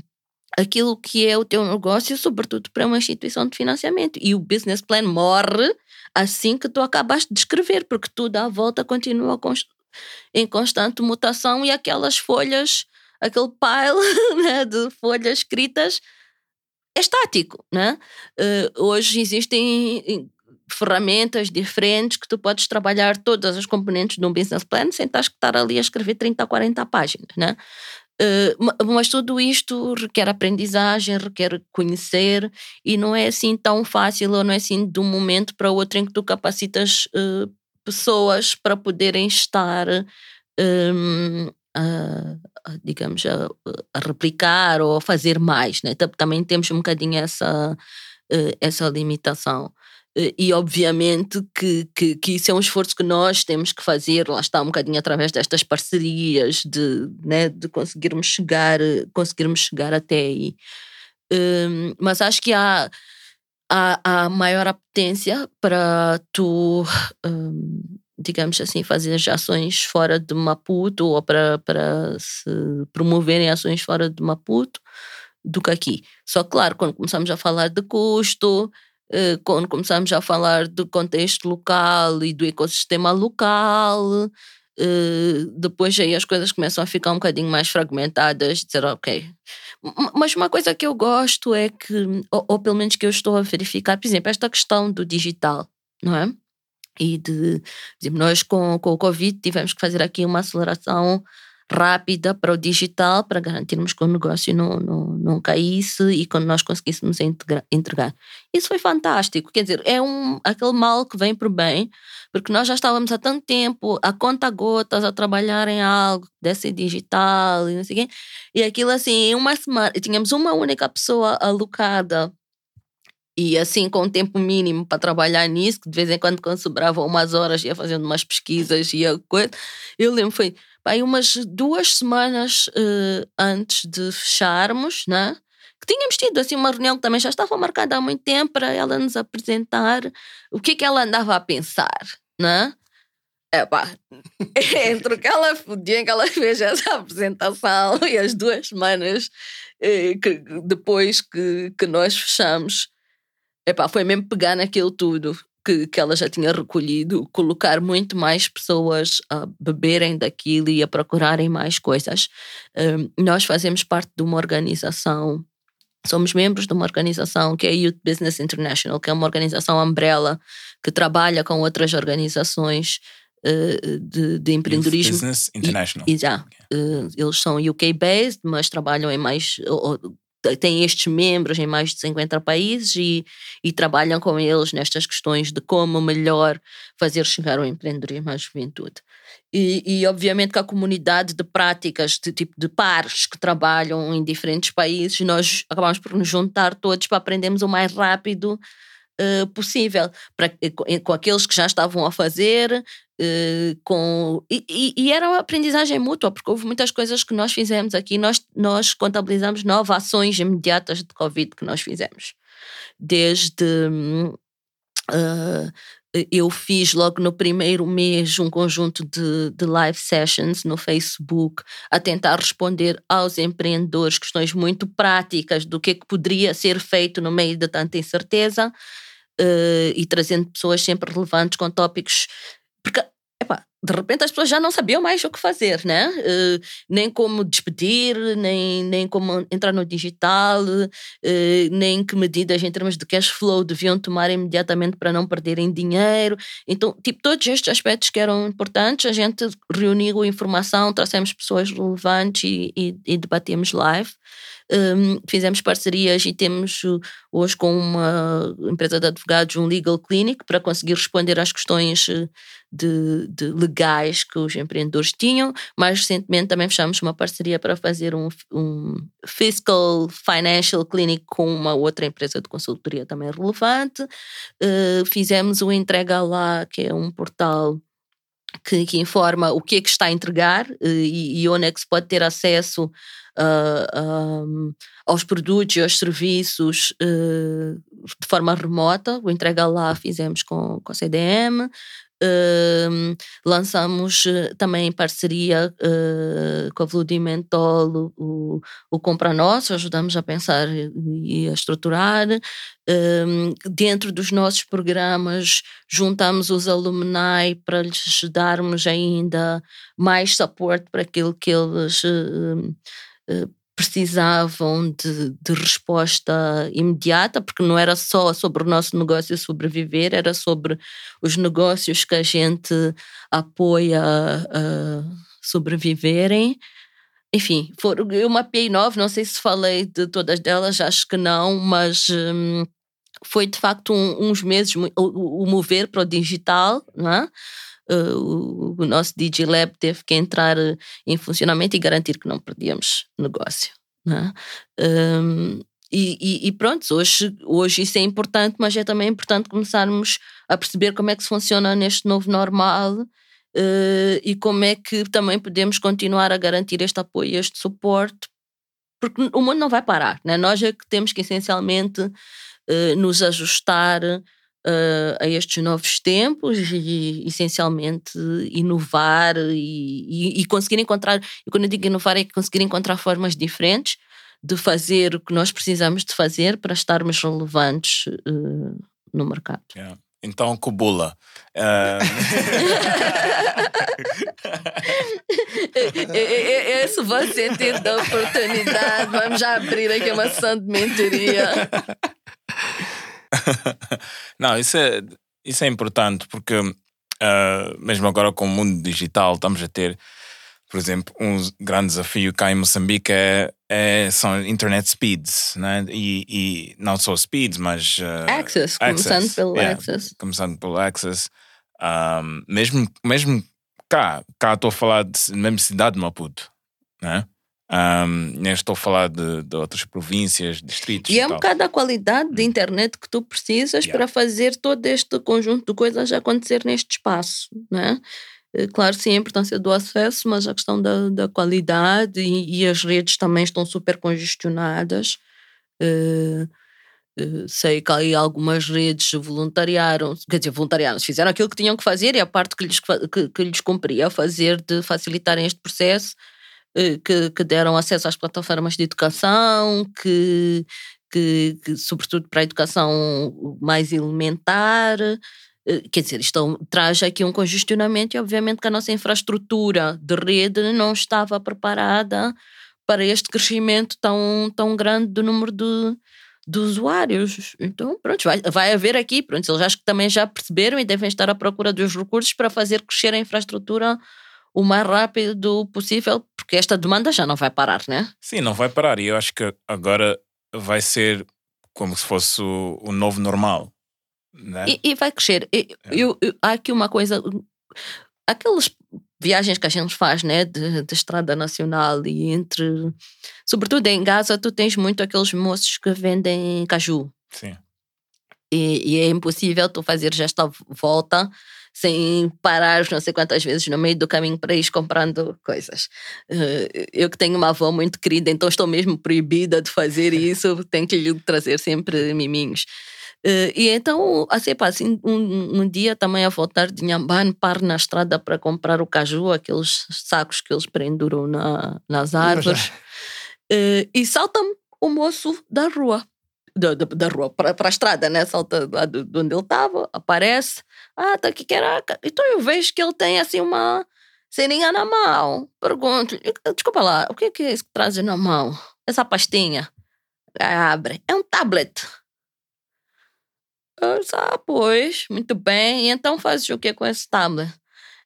aquilo que é o teu negócio, sobretudo para uma instituição de financiamento. E o business plan morre assim que tu acabaste de escrever, porque tudo à volta continua em constante mutação e aquelas folhas, aquele pile (laughs) né, de folhas escritas é estático. Né? Uh, hoje existem ferramentas diferentes que tu podes trabalhar todas as componentes de um business plan sem estar ali a escrever 30 ou 40 páginas. Né? Uh, mas tudo isto requer aprendizagem, requer conhecer e não é assim tão fácil ou não é assim de um momento para o outro em que tu capacitas uh, pessoas para poderem estar, um, a, a, digamos, a, a, replicar ou a fazer mais. Né? Também temos um bocadinho essa, uh, essa limitação. Uh, e obviamente que, que, que, isso é um esforço que nós temos que fazer, lá está, um bocadinho através destas parcerias, de, né, de conseguirmos chegar, conseguirmos chegar até aí. Um, mas acho que há, há, há maior apetência para tu, um, digamos assim, fazer ações fora de Maputo ou para, para se promoverem ações fora de Maputo do que aqui. Só claro, quando começamos a falar de custo, eh, quando começamos a falar do contexto local e do ecossistema local, eh, depois aí as coisas começam a ficar um bocadinho mais fragmentadas, dizer, ok, mas uma coisa que eu gosto é que, ou, ou, pelo menos que eu estou a verificar, por exemplo, esta questão do digital, não é? E de, exemplo, nós com, com o Covid tivemos que fazer aqui uma aceleração rápida para o digital para garantirmos que o negócio não, não, não caísse e quando nós conseguíssemos entregar. Isso foi fantástico, quer dizer, é um, aquele mal que vem para o bem, porque nós já estávamos há tanto tempo a conta gotas a trabalhar em algo desse digital e não sei o quê, e aquilo assim, em uma semana, tínhamos uma única pessoa alocada e assim com tempo mínimo para trabalhar nisso, que de vez em quando quando sobravam umas horas ia fazendo umas pesquisas e coisa, eu lembro foi bem, umas duas semanas uh, antes de fecharmos, né? que tínhamos tido assim uma reunião que também já estava marcada há muito tempo para ela nos apresentar o que é que ela andava a pensar, né? É pá, (laughs) entre aquela dia em que ela fez essa apresentação e as duas semanas eh, que, depois que, que nós fechamos, é pá, foi mesmo pegar naquilo tudo que, que ela já tinha recolhido, colocar muito mais pessoas a beberem daquilo e a procurarem mais coisas. Um, nós fazemos parte de uma organização, somos membros de uma organização que é a Youth Business International, que é uma organização umbrella que trabalha com outras organizações uh, de, de, empreendedorismo. Youth Business International. E, e já, uh, eles são UK-based, mas trabalham em mais têm estes membros em mais de 50 países e, e trabalham com eles nestas questões de como melhor fazer chegar o empreendedorismo à juventude. E, e, obviamente que a comunidade de práticas de tipo de pares que trabalham em diferentes países, nós acabamos por nos juntar todos para aprendermos o mais rápido uh, possível, para, com aqueles que já estavam a fazer, Uh, com e, e, e, era uma aprendizagem mútua, porque houve muitas coisas que nós fizemos aqui, nós, nós contabilizamos nove ações imediatas de Covid que nós fizemos. Desde uh, eu fiz logo no primeiro mês um conjunto de, de live sessions no Facebook a tentar responder aos empreendedores questões muito práticas do que, é que poderia ser feito no meio de tanta incerteza uh, e trazendo pessoas sempre relevantes com tópicos porque epá, de repente as pessoas já não sabiam mais o que fazer, né? Uh, nem como despedir, nem, nem como entrar no digital, uh, nem que medidas em termos de cash flow deviam tomar imediatamente para não perderem dinheiro. Então, tipo, todos estes aspectos que eram importantes, a gente reuniu informação, trouxemos pessoas relevantes e, e, e debatemos live. Um, fizemos parcerias e temos hoje com uma empresa de advogados um legal clinic para conseguir responder às questões de, de, legais que os empreendedores tinham. Mais recentemente também fechamos uma parceria para fazer um, um fiscal financial clinic com uma outra empresa de consultoria também relevante. Uh, fizemos o Entrega Lá, que é um portal que, que, informa o que é que está a entregar uh, e, e, onde é que se pode ter acesso uh, um, aos produtos e aos serviços uh, de forma remota. O Entrega Lá fizemos com, com a CDM. Lançamos uh, também em parceria uh, com a Vludimentol o, o Compra Nosso, ajudamos a pensar e a estruturar. dentro dos nossos programas, juntamos os alumni para lhes darmos ainda mais suporte para aquilo que eles precisavam de, de, resposta imediata, porque não era só sobre o nosso negócio sobreviver, era sobre os negócios que a gente apoia a sobreviverem. Enfim, for, eu mapeei nove, não sei se falei de todas delas, acho que não, mas hum, foi de facto um, uns meses o, o, mover para o digital, não é? Uh, o, nosso DJ Lab teve que entrar eh, em funcionamento e garantir que não perdíamos negócio. Né? Um, e, e, e, pronto, hoje, hoje isso é importante, mas é também importante começarmos a perceber como é que se funciona neste novo normal uh, e como é que também podemos continuar a garantir este apoio, este suporte, porque o mundo não vai parar, né? nós é que temos que essencialmente uh, nos ajustar uh, a estes novos tempos e, essencialmente, inovar e, e, e, conseguir encontrar. E quando eu digo inovar, é conseguir encontrar formas diferentes de fazer o que nós precisamos de fazer para estarmos relevantes uh, no mercado. Yeah. Então, Cubula. Uh... (laughs) Esse vai sentir da oportunidade. Vamos já abrir aqui uma ação de mentoria. (laughs) Não, isso é, isso é importante porque, uh, mesmo agora com o mundo digital, estamos a ter, por exemplo, um grande desafio cá em Moçambique é, é são internet speeds, né? e, e não só speeds, mas. Uh, access, começando pelo yeah, access. Começando pelo access. Um, mesmo, mesmo cá, cá estou a falar de mesmo cidade de Maputo, né? Um, nem estou a falar de, de outras províncias, distritos. E, e é um bocado a qualidade de hum. internet que tu precisas yeah. para fazer todo este conjunto de coisas acontecer neste espaço, né? Claro, sim, a importância do acesso, mas a questão da, da qualidade e, e as redes também estão super congestionadas. Uh, uh, sei que aí algumas redes voluntariaram, quer dizer, voluntariaram, fizeram aquilo que tinham que fazer e a parte que lhes, que, que lhes cumpria fazer de facilitarem este processo que, que deram acesso às plataformas de educação, que, que, que sobretudo para a educação mais elementar. Eh, quer dizer, isto traz aqui um congestionamento e, obviamente, que a nossa infraestrutura de rede não estava preparada para este crescimento tão, tão grande do número de, de usuários. Então, pronto, vai, vai haver aqui, pronto, eles acho que também já perceberam e devem estar à procura dos recursos para fazer crescer a infraestrutura o mais rápido possível, porque esta demanda já não vai parar, né? Sim, não vai parar. E eu acho que agora vai ser como se fosse o, o novo normal. Né? E, e vai crescer. E, é. eu, eu, há aqui uma coisa. Aquelas viagens que a gente faz, né, de, de, estrada nacional e entre. Sobretudo em Gaza, tu tens muito aqueles moços que vendem caju. Sim. E, e é impossível tu fazer esta volta sem parar não sei quantas vezes no meio do caminho para ir comprando coisas. Eh, eu que tenho uma avó muito querida, então estou mesmo proibida de fazer (laughs) isso, tenho que lhe trazer sempre miminhos. Uh, e então, assim, pá, assim um, um, dia também a voltar de Nhambane, paro na estrada para comprar o caju, aqueles sacos que eles prenduram na, nas árvores, uh, e salta-me o moço da rua da, da, da rua para, a estrada, né? Salta lá de, de onde ele estava, aparece. Ah, tá aqui, caraca. Então eu vejo que ele tem assim uma seringa na mão. Pergunto, desculpa lá, o que é que é isso que traz na mão? Essa pastinha. Abre. É um tablet. Eu disse, ah, pois, muito bem. E então fazes o que com esse tablet?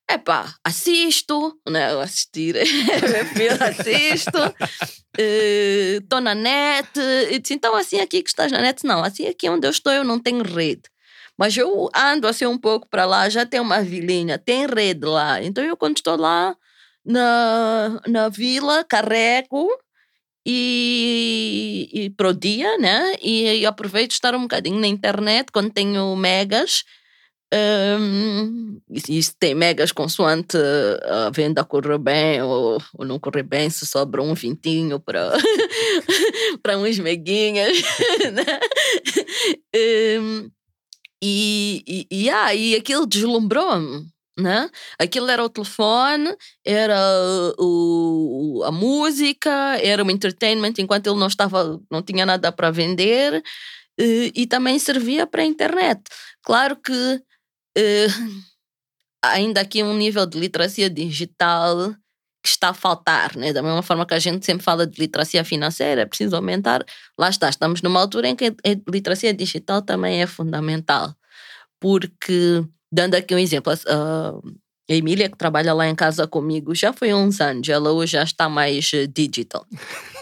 Epá, assisto, né? Eu assistir, (laughs) meu filho, assisto, (laughs) estou uh, na net, disse, então assim aqui que estás na net, não, assim aqui onde eu estou eu não tenho rede. Mas eu ando assim um pouco para lá, já tem uma vilinha, tem rede lá. Então eu quando estou lá na, na vila, carrego e, e pro dia, né? E, e aproveito estar um bocadinho na internet quando tenho megas um, se tem megas consoante a venda correr bem ou, ou não correr bem, se sobra um vintinho para (laughs) para uns meguinhas, (laughs) né? Um, e, e, e, ah, e aquilo deslumbrou-me. Né? Aquilo era o telefone, era o, a música, era o entertainment enquanto ele não estava, não tinha nada para vender e, e também servia para a internet. Claro que uh, ainda aqui um nível de literacia digital que está a faltar, né? da mesma forma que a gente sempre fala de literacia financeira, é preciso aumentar. Lá está, estamos numa altura em que a literacia digital também é fundamental, porque, dando aqui um exemplo, uh, a Emília, que trabalha lá em casa comigo, já foi uns anos, ela hoje já está mais uh, digital.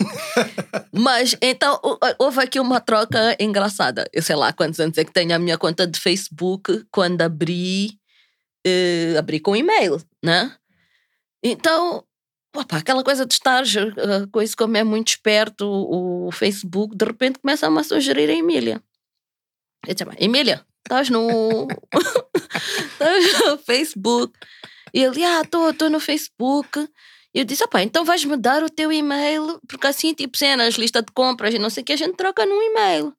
(laughs) Mas então houve aqui uma troca engraçada. Eu sei lá quantos anos é que tenho a minha conta de Facebook quando abri, uh, abri com e-mail, né? Então, opa, aquela coisa de estar, coisa como é muito esperto, o, Facebook, de repente começa-me a sugerir a Emília. Eu disse, Emília, estás no, (laughs) estás no Facebook? E ele, ah, estou no Facebook. E eu disse, opá, então vais-me dar o teu e-mail, porque assim, tipo, cenas, lista de compras e não sei o que, a gente troca num e-mail.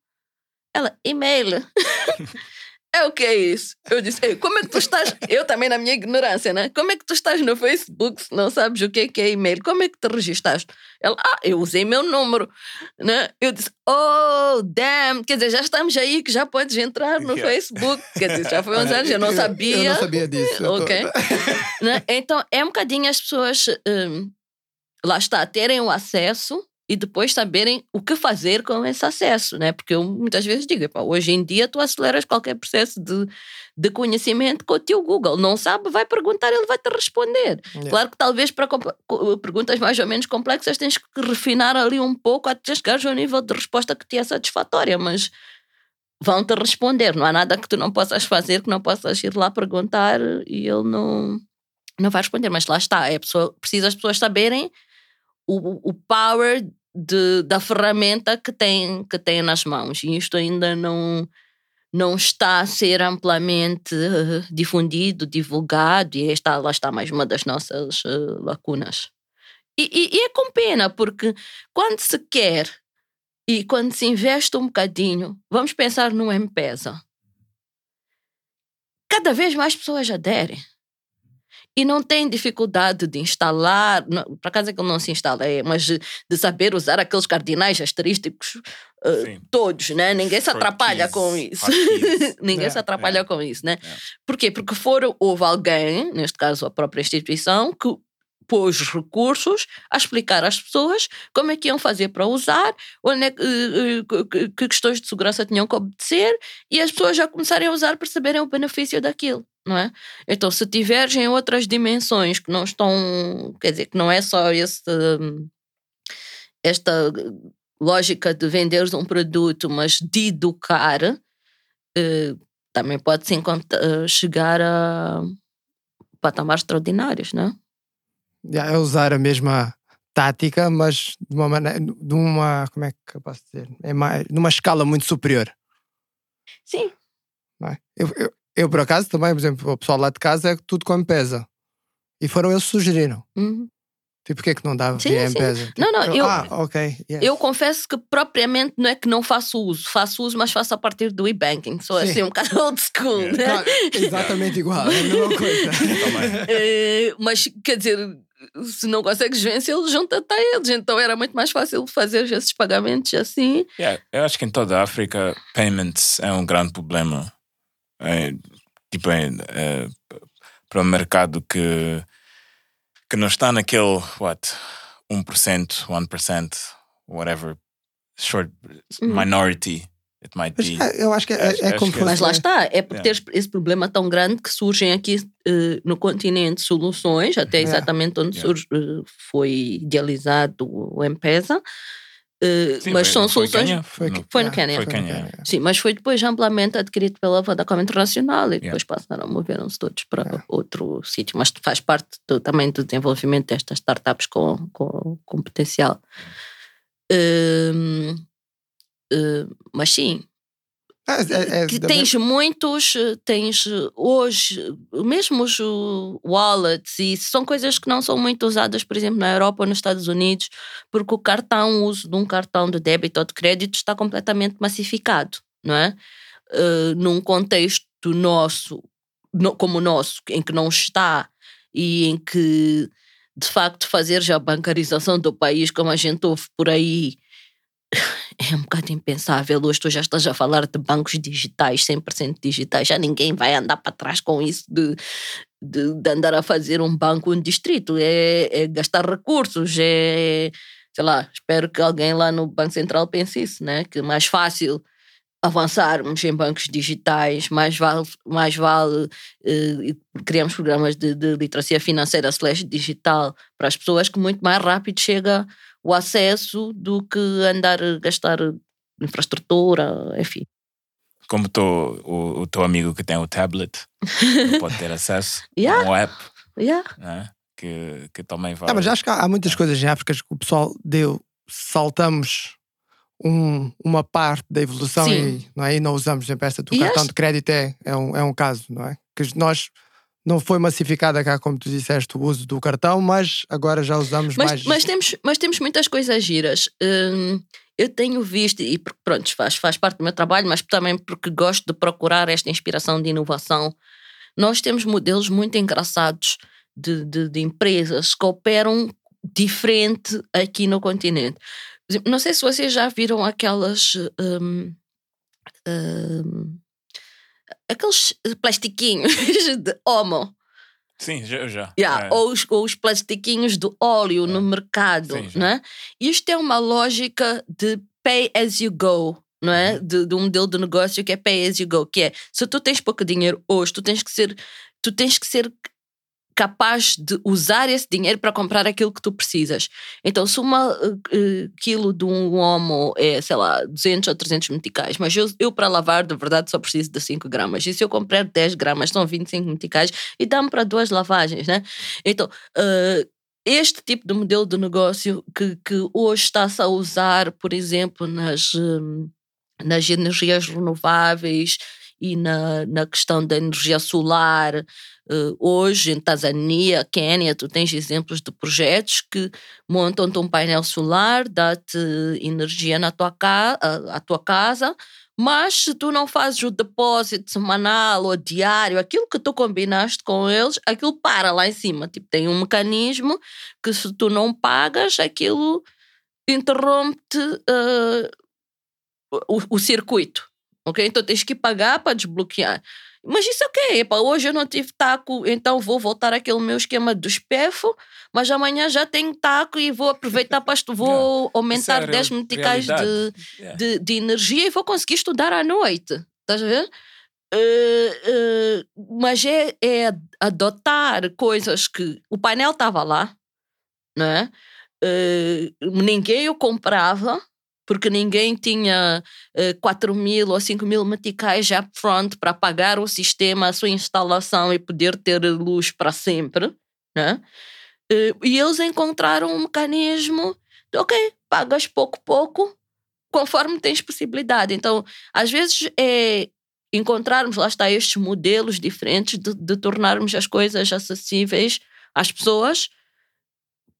Ela, e-mail? (laughs) é o que é isso? Eu disse, como é que tu estás? Eu também na minha ignorância, né? Como é que tu estás no Facebook se não sabes o que é que é e-mail? Como é que te registaste? Ela, ah, eu usei meu número, né? Eu disse, oh, damn, quer dizer, já estamos aí que já podes entrar no yeah. Facebook. Quer dizer, já foi uns anos, eu não sabia. Eu não sabia disso. Ok. (laughs) né? Então, é um bocadinho as pessoas, um, lá está, terem o acesso e depois saberem o que fazer com esse acesso, né? Porque eu muitas vezes digo, hoje em dia tu aceleras qualquer processo de, de conhecimento com o teu Google. Não sabe, vai perguntar, ele vai te responder. Yeah. Claro que talvez para perguntas mais ou menos complexas tens que refinar ali um pouco até chegares ao nível de resposta que te é satisfatória, mas vão-te responder. Não há nada que tu não possas fazer, que não possas ir lá perguntar e ele não, não vai responder. Mas lá está, é pessoa, precisa as pessoas saberem o, o power de, da ferramenta que tem, que tem nas mãos. E isto ainda não, não está a ser amplamente uh, difundido, divulgado, e esta, lá está mais uma das nossas uh, lacunas. E, e, e, é com pena, porque quando se quer e quando se investe um bocadinho, vamos pensar no M-Pesa. Cada vez mais pessoas aderem e não tem dificuldade de instalar, não, por acaso é que ele não se instala, é, mas de, de saber usar aqueles cardinais asterísticos uh, todos, né? Ninguém se atrapalha com isso. (laughs) Ninguém se atrapalha com isso, né? Porquê? Porque for, houve alguém, neste caso a própria instituição, que pôs recursos a explicar às pessoas como é que iam fazer para usar, onde é que, eh, eh, que questões de segurança tinham que obedecer e as pessoas já começarem a usar para saberem o benefício daquilo. Não é? Então, se tiveres em outras dimensões que não estão, quer dizer, que não é só esse, esta lógica de venderes um produto, mas de educar, eh, também pode-se chegar a patamares extraordinários, não é? é usar a mesma tática, mas de uma maneira, de uma, como é que eu posso dizer? É mais, numa escala muito superior. Sim. É? Eu, eu, eu, por acaso, também, por exemplo, o pessoal lá de casa é tudo com pesa. E foram eles que sugeriram. Uhum. Tipo, porquê que não dava sim, via pesa Tipo, não, não, eu, ah, ok. Yes. Eu confesso que propriamente não é que não faço uso. Faço uso, mas faço a partir do e-banking. Sou sim. assim um bocado old school, yeah. né? exatamente igual, é a mesma coisa. (laughs) uh, mas, quer dizer, se não consegues vencê-los, junta-te a eles. Então era muito mais fácil fazer esses pagamentos assim. Yeah, eu acho que em toda a África, payments é um grande problema. É, tipo, é, é, para o mercado que, que não está naquele, what, 1%, 1%, whatever, short minority it might Mas be. é, eu acho que é, Acho- é que- fosse- Mas lá está, é por Yeah. teres esse problema tão grande que surgem aqui eh, no continente soluções, até Yeah. exatamente onde Yeah. surge, eh, foi idealizado o M-Pesa. Eh, Sim, mas foi- são foi soluções. Foi, No- Foi no yeah, Quênia. Foi Quênia. Sim, mas foi depois amplamente adquirido pela Vodacom Internacional e depois Yeah. passaram, moveram-se todos para outro sítio. Mas faz parte do- também do desenvolvimento destas startups com, com, com potencial. Hum, hum, mas sim, é- é que da tens muitos, eh, tens eh, hoje, eh, mesmo os uh, wallets, e são coisas que não são muito usadas, por exemplo, na Europa ou nos Estados Unidos, porque o cartão, o uso de um cartão de débito ou de crédito está completamente massificado, não é? Eh, num contexto nosso, no- como o nosso, em que não está e em que, de facto, fazer já a bancarização do país, como a gente ouve por aí, é um bocado impensável. Hoje tu já estás a falar de bancos digitais, 100% digitais. Já ninguém vai andar para trás com isso de, de, de andar a fazer um banco um distrito. É, é gastar recursos, é. Sei lá, espero que alguém lá no Banco Central pense isso, né? Que mais fácil avançarmos em bancos digitais, mais vale, mais vale eh, criamos programas de, de literacia financeira slash digital para as pessoas que muito mais rápido chega o acesso do que andar a gastar infraestrutura, enfim. Como tô, o, o teu amigo que tem o tablet (laughs) pode ter acesso Yeah. a um app Yeah. né? que, que também vai. Ah, mas acho que há, há muitas coisas em África que o pessoal deu, saltamos um- uma parte da evolução Sim. e não, é? e não usamos. Por exemplo, esta do E cartão acho- de crédito é, é, um, é um caso, não é? Que nós não foi massificada cá, como tu disseste, o uso do cartão, mas agora já usamos Mas, mais. mas, temos, mas temos muitas coisas giras. Hum, eu tenho visto, e pr- pronto, faz, faz parte do meu trabalho, mas também porque gosto de procurar esta inspiração de inovação. Nós temos modelos muito engraçados de, de, de empresas que operam diferente aqui no continente. Não sei se vocês já viram aquelas. hum, hum, aqueles plastiquinhos (laughs) de Omo. Sim, já. já. Yeah, É. ou, os, ou os plastiquinhos de óleo no mercado, Sim, né? Isto é uma lógica de pay as you go, não é? Uhum. De, de um modelo de negócio que é pay as you go, que é se tu tens pouco dinheiro hoje, tu tens que ser, tu tens que ser capaz de usar esse dinheiro para comprar aquilo que tu precisas. Então, se uma uh, quilo de um homo é, sei lá, 200 ou 300 meticais, mas eu, eu para lavar, de verdade, só preciso de 5 gramas. E se eu comprar 10 gramas, são 25 meticais e dá-me para duas lavagens, né? Então, uh, este tipo de modelo de negócio que, que hoje está-se a usar, por exemplo, nas, nas energias renováveis e na, na questão da energia solar. Uh, hoje, em Tanzânia, Quênia, tu tens exemplos de projetos que montam-te um painel solar, dá-te energia na tua, ca à tua casa, mas se tu não fazes o depósito semanal ou diário, aquilo que tu combinaste com eles, aquilo para lá em cima. Tipo, tem um mecanismo que se tu não pagas, aquilo interrompe uh, o, o circuito. Ok? Então tens que pagar para desbloquear. Mas isso é o quê? Hoje eu não tive taco, então vou voltar àquele meu esquema do espefo, mas amanhã já tenho taco e vou aproveitar para (laughs) vou aumentar Isso é 10 real- meticais de. Yeah. de, de energia e vou conseguir estudar à noite. Estás a ver? Eh, eh, mas é, é adotar coisas que o painel estava lá, não é? Eh, ninguém o comprava porque ninguém tinha eh, 4 mil ou 5 mil meticais já front para pagar o sistema, a sua instalação e poder ter luz para sempre. Né? Eh, e eles encontraram um mecanismo de, ok, pagas pouco, pouco, conforme tens possibilidade. Então, às vezes é encontrarmos, lá está, estes modelos diferentes de, de tornarmos as coisas acessíveis às pessoas,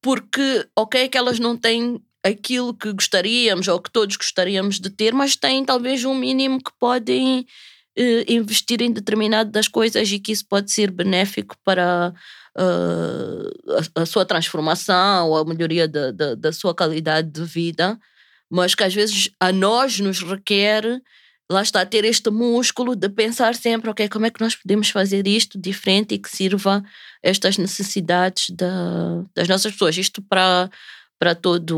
porque, ok, que elas não têm aquilo que gostaríamos ou que todos gostaríamos de ter, mas têm talvez um mínimo que podem eh, investir em determinadas coisas e que isso pode ser benéfico para uh, a, a, sua transformação ou a melhoria da, da, da sua qualidade de vida, mas que às vezes a nós nos requer lá está, ter este músculo de pensar sempre, ok, como é que nós podemos fazer isto diferente e que sirva estas necessidades da, das nossas pessoas. Isto para, para todos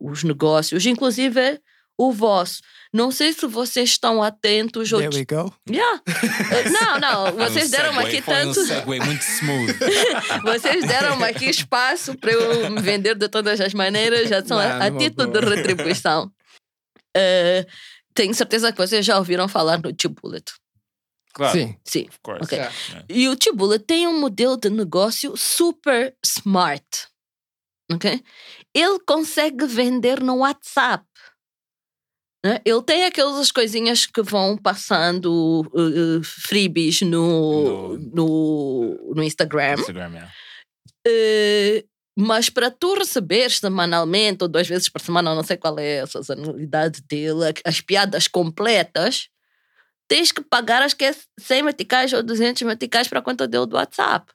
os negócios, inclusive o vosso. Não sei se vocês estão atentos. There we go. Yeah. (laughs) Não, não, vocês um deram aqui tanto. Um muito smooth. (laughs) vocês deram aqui espaço para eu me vender de todas as maneiras, já são a, a título de retribuição. Uh, (laughs) tenho certeza que vocês já ouviram falar no T-Bullet. Claro. Sim. Sim. Of course. Ok. Yeah. E o T-Bullet tem um modelo de negócio super smart. Ele consegue vender no WhatsApp. né? Ele tem aquelas coisinhas que vão passando uh, uh, freebies no, no, no Instagram. Instagram, yeah. Uh, mas para tu receberes semanalmente ou duas vezes por semana, não sei qual é a sazonalidade dele, as piadas completas, tens que pagar acho que é 100 meticais ou 200 meticais para a conta dele do WhatsApp.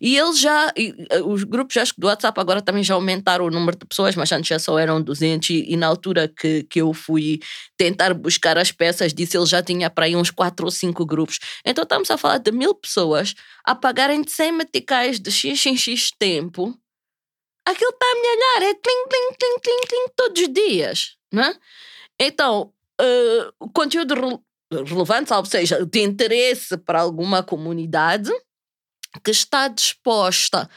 E eles já, e, os grupos acho que do WhatsApp agora também já aumentaram o número de pessoas, mas antes já só eram 200 e, e na altura que, que eu fui tentar buscar as peças disso, ele já tinha para aí uns 4 ou 5 grupos. Então estamos a falar de mil pessoas a pagarem de 100 meticais de x em x tempo. Aquilo está a me olhar, é clim, clim, clim, clim, clim, todos os dias, né? Então, uh, conteúdo re relevante, ou seja, de interesse para alguma comunidade, que está disposta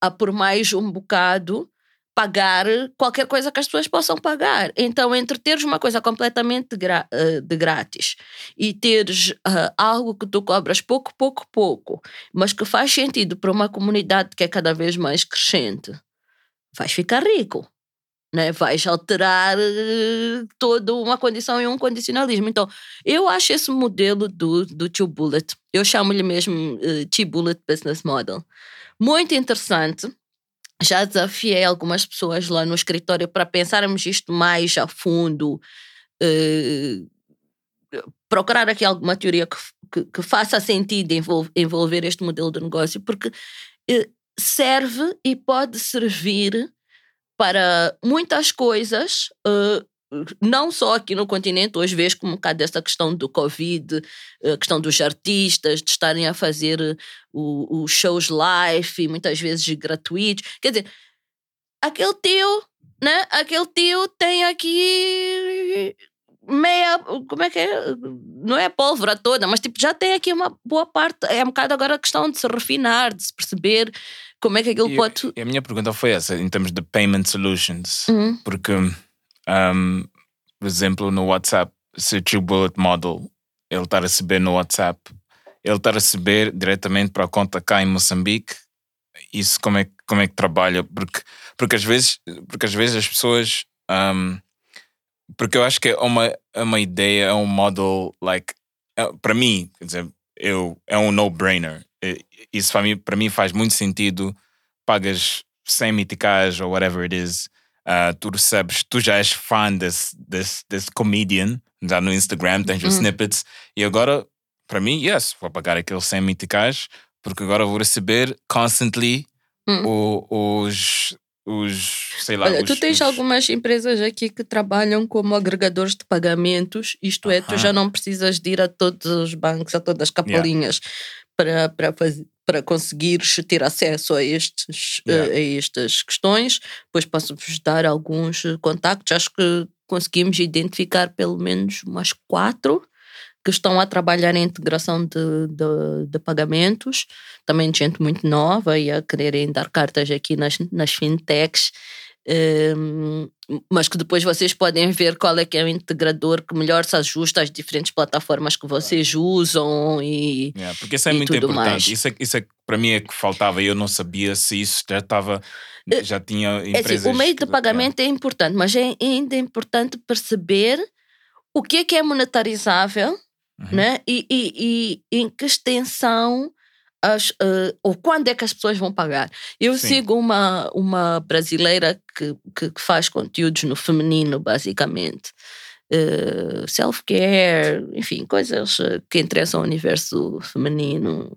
a, por mais um bocado, pagar qualquer coisa que as pessoas possam pagar. Então, entre teres uma coisa completamente uh, de grátis e teres uh, algo que tu cobras pouco, pouco, pouco, mas que faz sentido para uma comunidade que é cada vez mais crescente, vais ficar rico. Né? Vais alterar uh, toda uma condição e um condicionalismo. Então, eu acho esse modelo do, do Two Bullet, eu chamo-lhe mesmo uh, Two Bullet Business Model, muito interessante. Já desafiei algumas pessoas lá no escritório para pensarmos isto mais a fundo, uh, procurar aqui alguma teoria que, que, que faça sentido envolver, envolver este modelo de negócio, porque serve e pode servir para muitas coisas, uh, não só aqui no continente, hoje vejo como um bocado dessa questão do Covid, a questão dos artistas, de estarem a fazer os shows live e muitas vezes gratuitos. Quer dizer, aquele tio, né? Aquele tio tem aqui meia, como é que é? Não é a pólvora toda, mas tipo, já tem aqui uma boa parte. É um bocado agora a questão de se refinar, de se perceber como é que aquilo E, pode. e a minha pergunta foi essa, em termos de payment solutions. Uhum. Porque, um, por exemplo, no WhatsApp, se o True Bullet Model ele está a receber no WhatsApp, ele está a receber diretamente para a conta cá em Moçambique. Isso como é, que- como é que trabalha? Porque, porque, às vezes, porque às vezes as pessoas. um, porque eu acho que é uma, é uma ideia, é um model, like, é- para mim, quer dizer, eu, é um no-brainer. É- Isso para mim, para mim faz muito sentido. Pagas 100 miticais ou whatever it is, ah, tu recebes, tu já és fã desse, desse, desse comedian, já no Instagram tens os Uhum. snippets, e agora, para mim, yes, vou pagar aqueles 100 miticais, porque agora vou receber constantly Hum. o- os, os, sei lá, Olha, os, tu tens os- algumas empresas aqui que trabalham como agregadores de pagamentos, isto é, tu já não precisas de ir a todos os bancos, a todas as capelinhas para, para, fazer, para conseguires ter acesso a, estes, Yeah. eh, a estas questões. Depois posso-vos dar alguns eh, contactos, acho que conseguimos identificar pelo menos umas quatro que estão a trabalhar em integração de, de, de pagamentos, também de gente muito nova e a quererem dar cartas aqui nas, nas fintechs. Hum, mas que depois vocês podem ver qual é que é o integrador que melhor se ajusta às diferentes plataformas que vocês usam e Yeah, porque isso é muito importante. mais. Isso, é, isso é para mim é que faltava. Eu não sabia se isso já estava, já tinha É assim, empresas. o meio de pagamento é importante, mas é ainda importante perceber o que é que é monetarizável Uhum. né? e, e, e em que extensão as, eh, ou quando é que as pessoas vão pagar. Eu Sim. sigo uma, uma brasileira que, que, que faz conteúdos no feminino, basicamente. eh, self-care, enfim, coisas eh, que interessam ao universo feminino,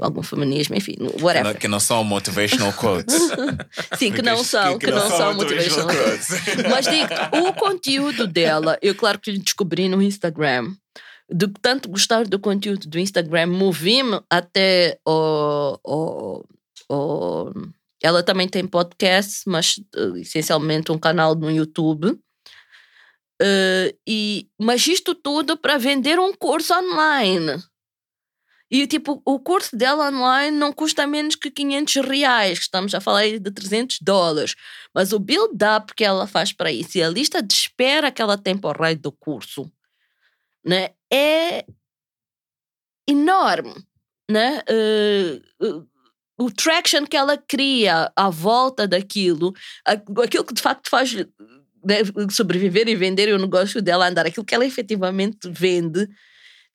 algum feminismo, enfim, Que não, whatever. que não são motivational quotes. (laughs) Sim, que não são, que, não, são motivational quotes. Mas digo, o conteúdo dela, eu claro que descobri no Instagram. De tanto gostar do conteúdo do Instagram, movi-me até o, o, o- Ela também tem podcast, mas eh, essencialmente um canal no YouTube. Eh, e, mas isto tudo para vender um curso online. E tipo, o curso dela online não custa menos que 500 reais, estamos a falar de 300 dólares. Mas o build-up que ela faz para isso e a lista de espera que ela tem para o raio do curso né, é enorme. Né? Eh, eh, o traction que ela cria à volta daquilo, aquilo que de facto faz né, sobreviver e vender o negócio dela andar, aquilo que ela efetivamente vende,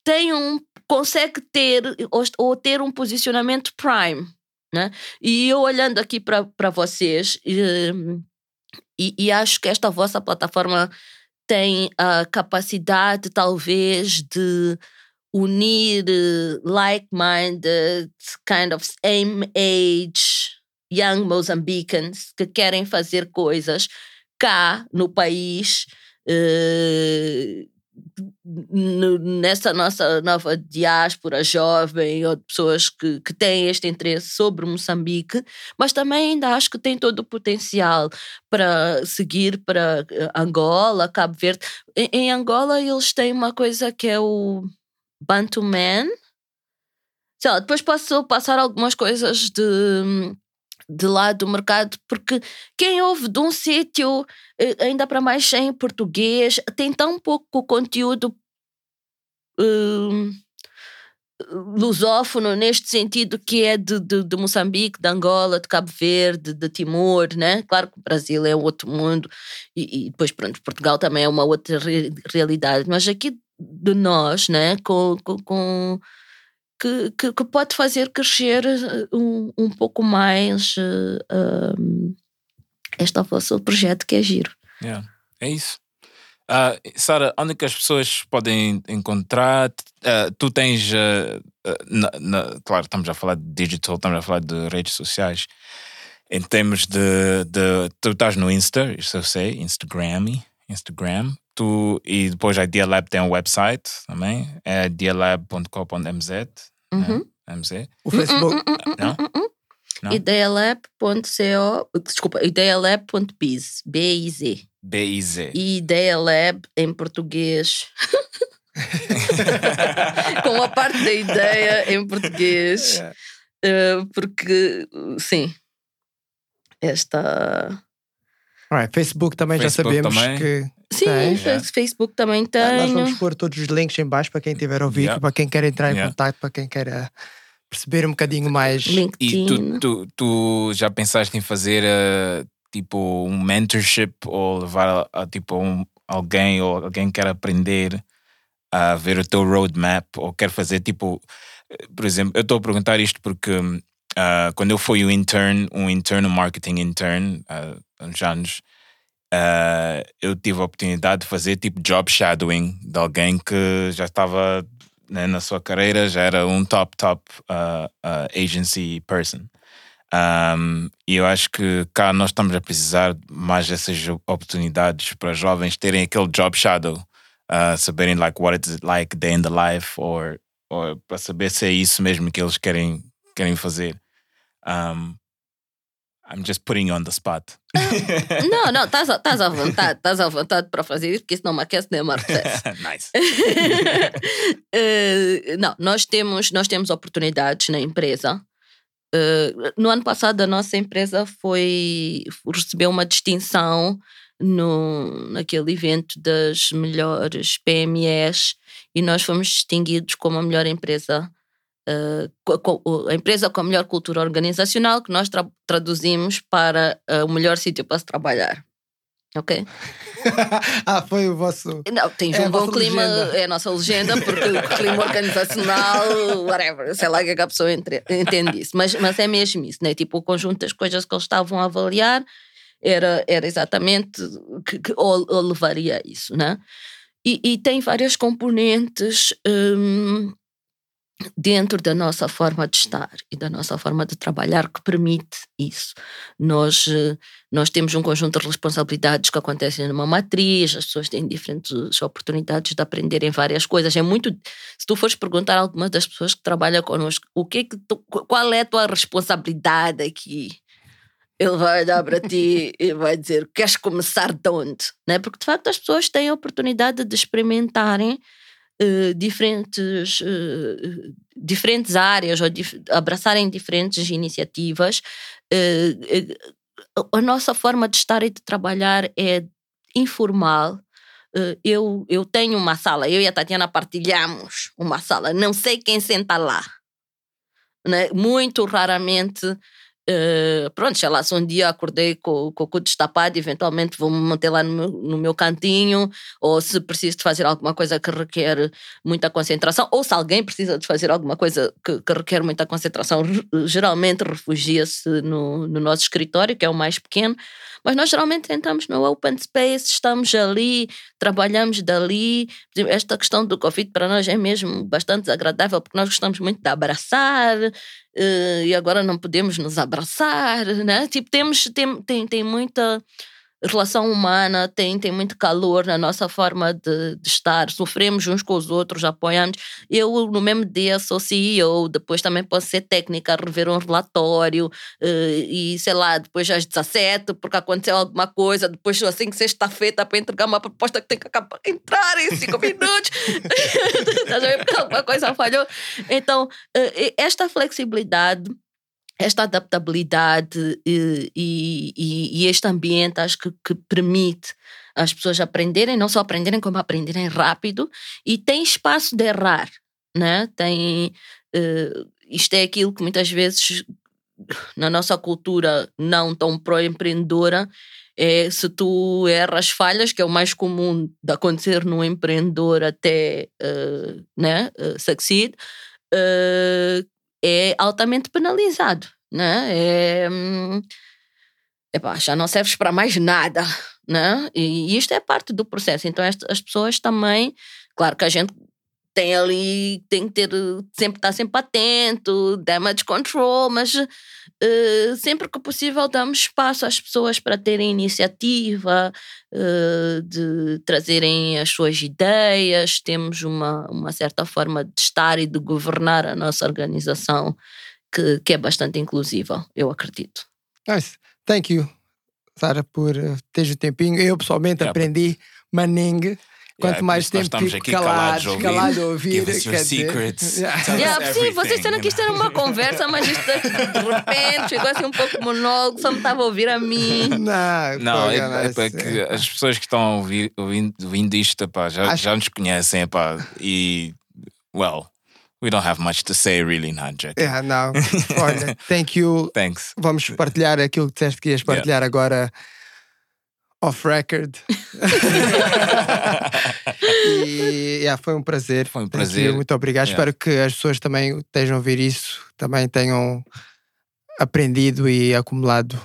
tem um consegue ter ou, ou ter um posicionamento prime. Né? E eu olhando aqui para vocês, eh, e, e acho que esta vossa plataforma tem a capacidade, talvez, de unir eh, like-minded, kind of same age, young Mozambicans que querem fazer coisas cá no país. no- nessa nossa nova diáspora jovem ou de pessoas que, que têm este interesse sobre Moçambique, mas também ainda acho que tem todo o potencial para seguir para eh, Angola, Cabo Verde. Em, em Angola eles têm uma coisa que é o Bantu Man. Sei lá, depois posso passar algumas coisas de, de lá do mercado, porque quem ouve de um sítio, eh, ainda para mais em português, tem tão pouco conteúdo hum, lusófono neste sentido que é de, de, de Moçambique, de Angola, de Cabo Verde, de Timor, né? Claro que o Brasil é outro mundo e, e depois pronto, Portugal também é uma outra re- realidade, mas aqui de nós, né? Com, com, com- que, que, que pode fazer crescer eh, um, um pouco mais eh, um, projeto que é giro. Yeah, é isso. Ah, Sara, onde é que as pessoas podem encontrar? Ah, tu tens, ah, na- na- claro, estamos a falar de digital, estamos a falar de redes sociais. Em termos de, de tu estás no Insta, isso eu sei, Instagram, Instagram. Tu, e depois a Idea Lab tem um website também, é idealab.com.mz. Uhum. Né? MZ. O Facebook. Não? Não? Idealab.co, desculpa, idealab.biz, B-I-Z. B-I-Z. E Ideia Lab em português. (laughs) Com a parte da ideia em português. Eh, porque, sim, esta. Alright, Facebook também Facebook já sabemos também. que. Sim, Tem. fe- Facebook também Ah, Nós tenho. vamos pôr todos os links em baixo para quem tiver ouvido, Yeah. para quem quer entrar em Yeah. contato, para quem quer perceber um bocadinho mais. E LinkedIn. tu, tu, tu já pensaste em fazer eh, tipo um mentorship ou levar a, a, tipo um, alguém ou alguém quer aprender a ver o teu roadmap ou quer fazer tipo, por exemplo, eu estou a perguntar isto porque ah, quando eu fui o intern, um intern, um marketing intern, ah, há uns anos, ah, eu tive a oportunidade de fazer tipo job shadowing de alguém que já estava né, na sua carreira, já era um top, top ah, ah, agency person. Um, e eu acho que cá nós estamos a precisar mais dessas oportunidades para jovens terem aquele job shadow, uh, saberem like what it's like day in the life, or para saber se é isso mesmo que eles querem, querem fazer. Um, I'm just putting you on the spot. (laughs) Não, não, estás à- estás à vontade, estás à vontade para fazer isso, porque isso não me aquece nem me arrefece. (laughs) nice. (laughs) Eh, não, nós temos, nós temos oportunidades na empresa. Eh, no ano passado, a nossa empresa foi recebeu uma distinção no, naquele evento das melhores PMEs e nós fomos distinguidos como a melhor empresa. A empresa com a melhor cultura organizacional que nós tra- traduzimos para eh, o melhor sítio para se trabalhar. Ok? (laughs) ah, foi o vosso. Não, tens É um bom clima, legenda. é a nossa legenda, porque o (laughs) clima organizacional, whatever, sei lá o que é que a pessoa entre- entende isso. Mas, mas é mesmo isso, né? Tipo, o conjunto das coisas que eles estavam a avaliar era, era exatamente que, que ou, ou levaria a isso, né? E, e tem várias componentes hum, dentro da nossa forma de estar e da nossa forma de trabalhar que permite isso. Nós, eh, nós temos um conjunto de responsabilidades que acontecem numa matriz, as pessoas têm diferentes oportunidades de aprenderem várias coisas. É muito. Se tu fores perguntar a algumas das pessoas que trabalham connosco, o que é que tu, qual é a tua responsabilidade aqui? Ele vai olhar para ti e vai dizer: Queres começar de onde? Né? Porque de facto as pessoas têm a oportunidade de experimentarem Uh, diferentes, uh, diferentes áreas ou dif abraçarem diferentes iniciativas. A nossa forma de estar e de trabalhar é informal. eu, eu tenho uma sala, eu e a Tatiana partilhamos uma sala, não sei quem senta lá. Né? Muito raramente Uh, pronto, sei lá, se um dia acordei com, com o cu destapado, eventualmente vou-me manter lá no meu, no meu cantinho, ou se preciso de fazer alguma coisa que requer muita concentração, ou se alguém precisa de fazer alguma coisa que, que requer muita concentração, geralmente refugia-se no, no nosso escritório, que é o mais pequeno, mas nós geralmente entramos no open space, estamos ali, trabalhamos dali. Esta questão do Covid para nós é mesmo bastante desagradável, porque nós gostamos muito de abraçar, e agora não podemos nos abraçar, né? Tipo, temos, tem, tem, tem muita relação humana, tem, tem muito calor na nossa forma de, de, estar, sofremos uns com os outros, apoiamos. Eu, no mesmo dia, sou CEO, depois também posso ser técnica, rever um relatório, uh, e sei lá, depois às 17, porque aconteceu alguma coisa, depois assim que sexta feita para entregar uma proposta que tem que acabar, entrar em 5 (laughs) minutos, (laughs) alguma coisa falhou. Então, uh, esta flexibilidade esta adaptabilidade e, e, e, este ambiente acho que, que, permite as pessoas aprenderem, não só aprenderem, como aprenderem rápido e tem espaço de errar, né? Tem, uh, isto é aquilo que muitas vezes na nossa cultura não tão pró-empreendedora é se tu erras falhas, que é o mais comum de acontecer no empreendedor até uh, né, uh, succeed, uh, é altamente penalizado, né? É, hum, já não serves para mais nada, né? E isto é parte do processo. Então as pessoas também, claro que a gente tem ali, tem que ter, sempre estar sempre atento, damage control, mas uh, sempre que possível damos espaço às pessoas para terem iniciativa, uh, de trazerem as suas ideias, temos uma, uma certa forma de estar e de governar a nossa organização que, que é bastante inclusiva, eu acredito. Nice. Thank you, Sara, por eh, teres o tempinho. Eu pessoalmente yeah. aprendi Manning Quanto yeah, mais tempo estamos aqui calados, calados calado a ouvir. Give us your secrets. (laughs) Yeah. Yeah, sim, vocês disseram que isto era uma conversa, mas isto de repente chegou assim um pouco monólogo, só me estava a ouvir a mim. Não, não é, é, é que as pessoas que estão ouvir, ouvindo, ouvindo isto pá, já, Acho... já nos conhecem pá, e, well. We don't have much to say, really, not Jack. Yeah, não. Olha, thank you. (laughs) Thanks. Vamos partilhar aquilo que disseste que ias partilhar yeah. agora off record. (laughs) e yeah, foi um prazer. Foi um prazer. Muito obrigado. Yeah. Espero que as pessoas também estejam a ouvir isso, também tenham aprendido e acumulado.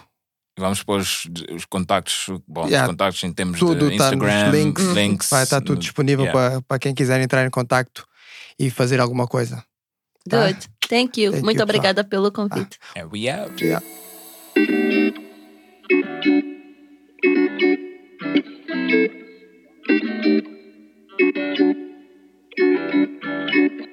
Vamos pôr os, os contactos, bom, yeah. os contactos em termos tudo de Instagram, tá links, links, vai estar tudo disponível para, para quem quiser entrar em contacto e fazer alguma coisa. Tá? Good. Thank you. Thank Muito you, obrigada pelo convite. Ah. And we out. Yeah. Thank you.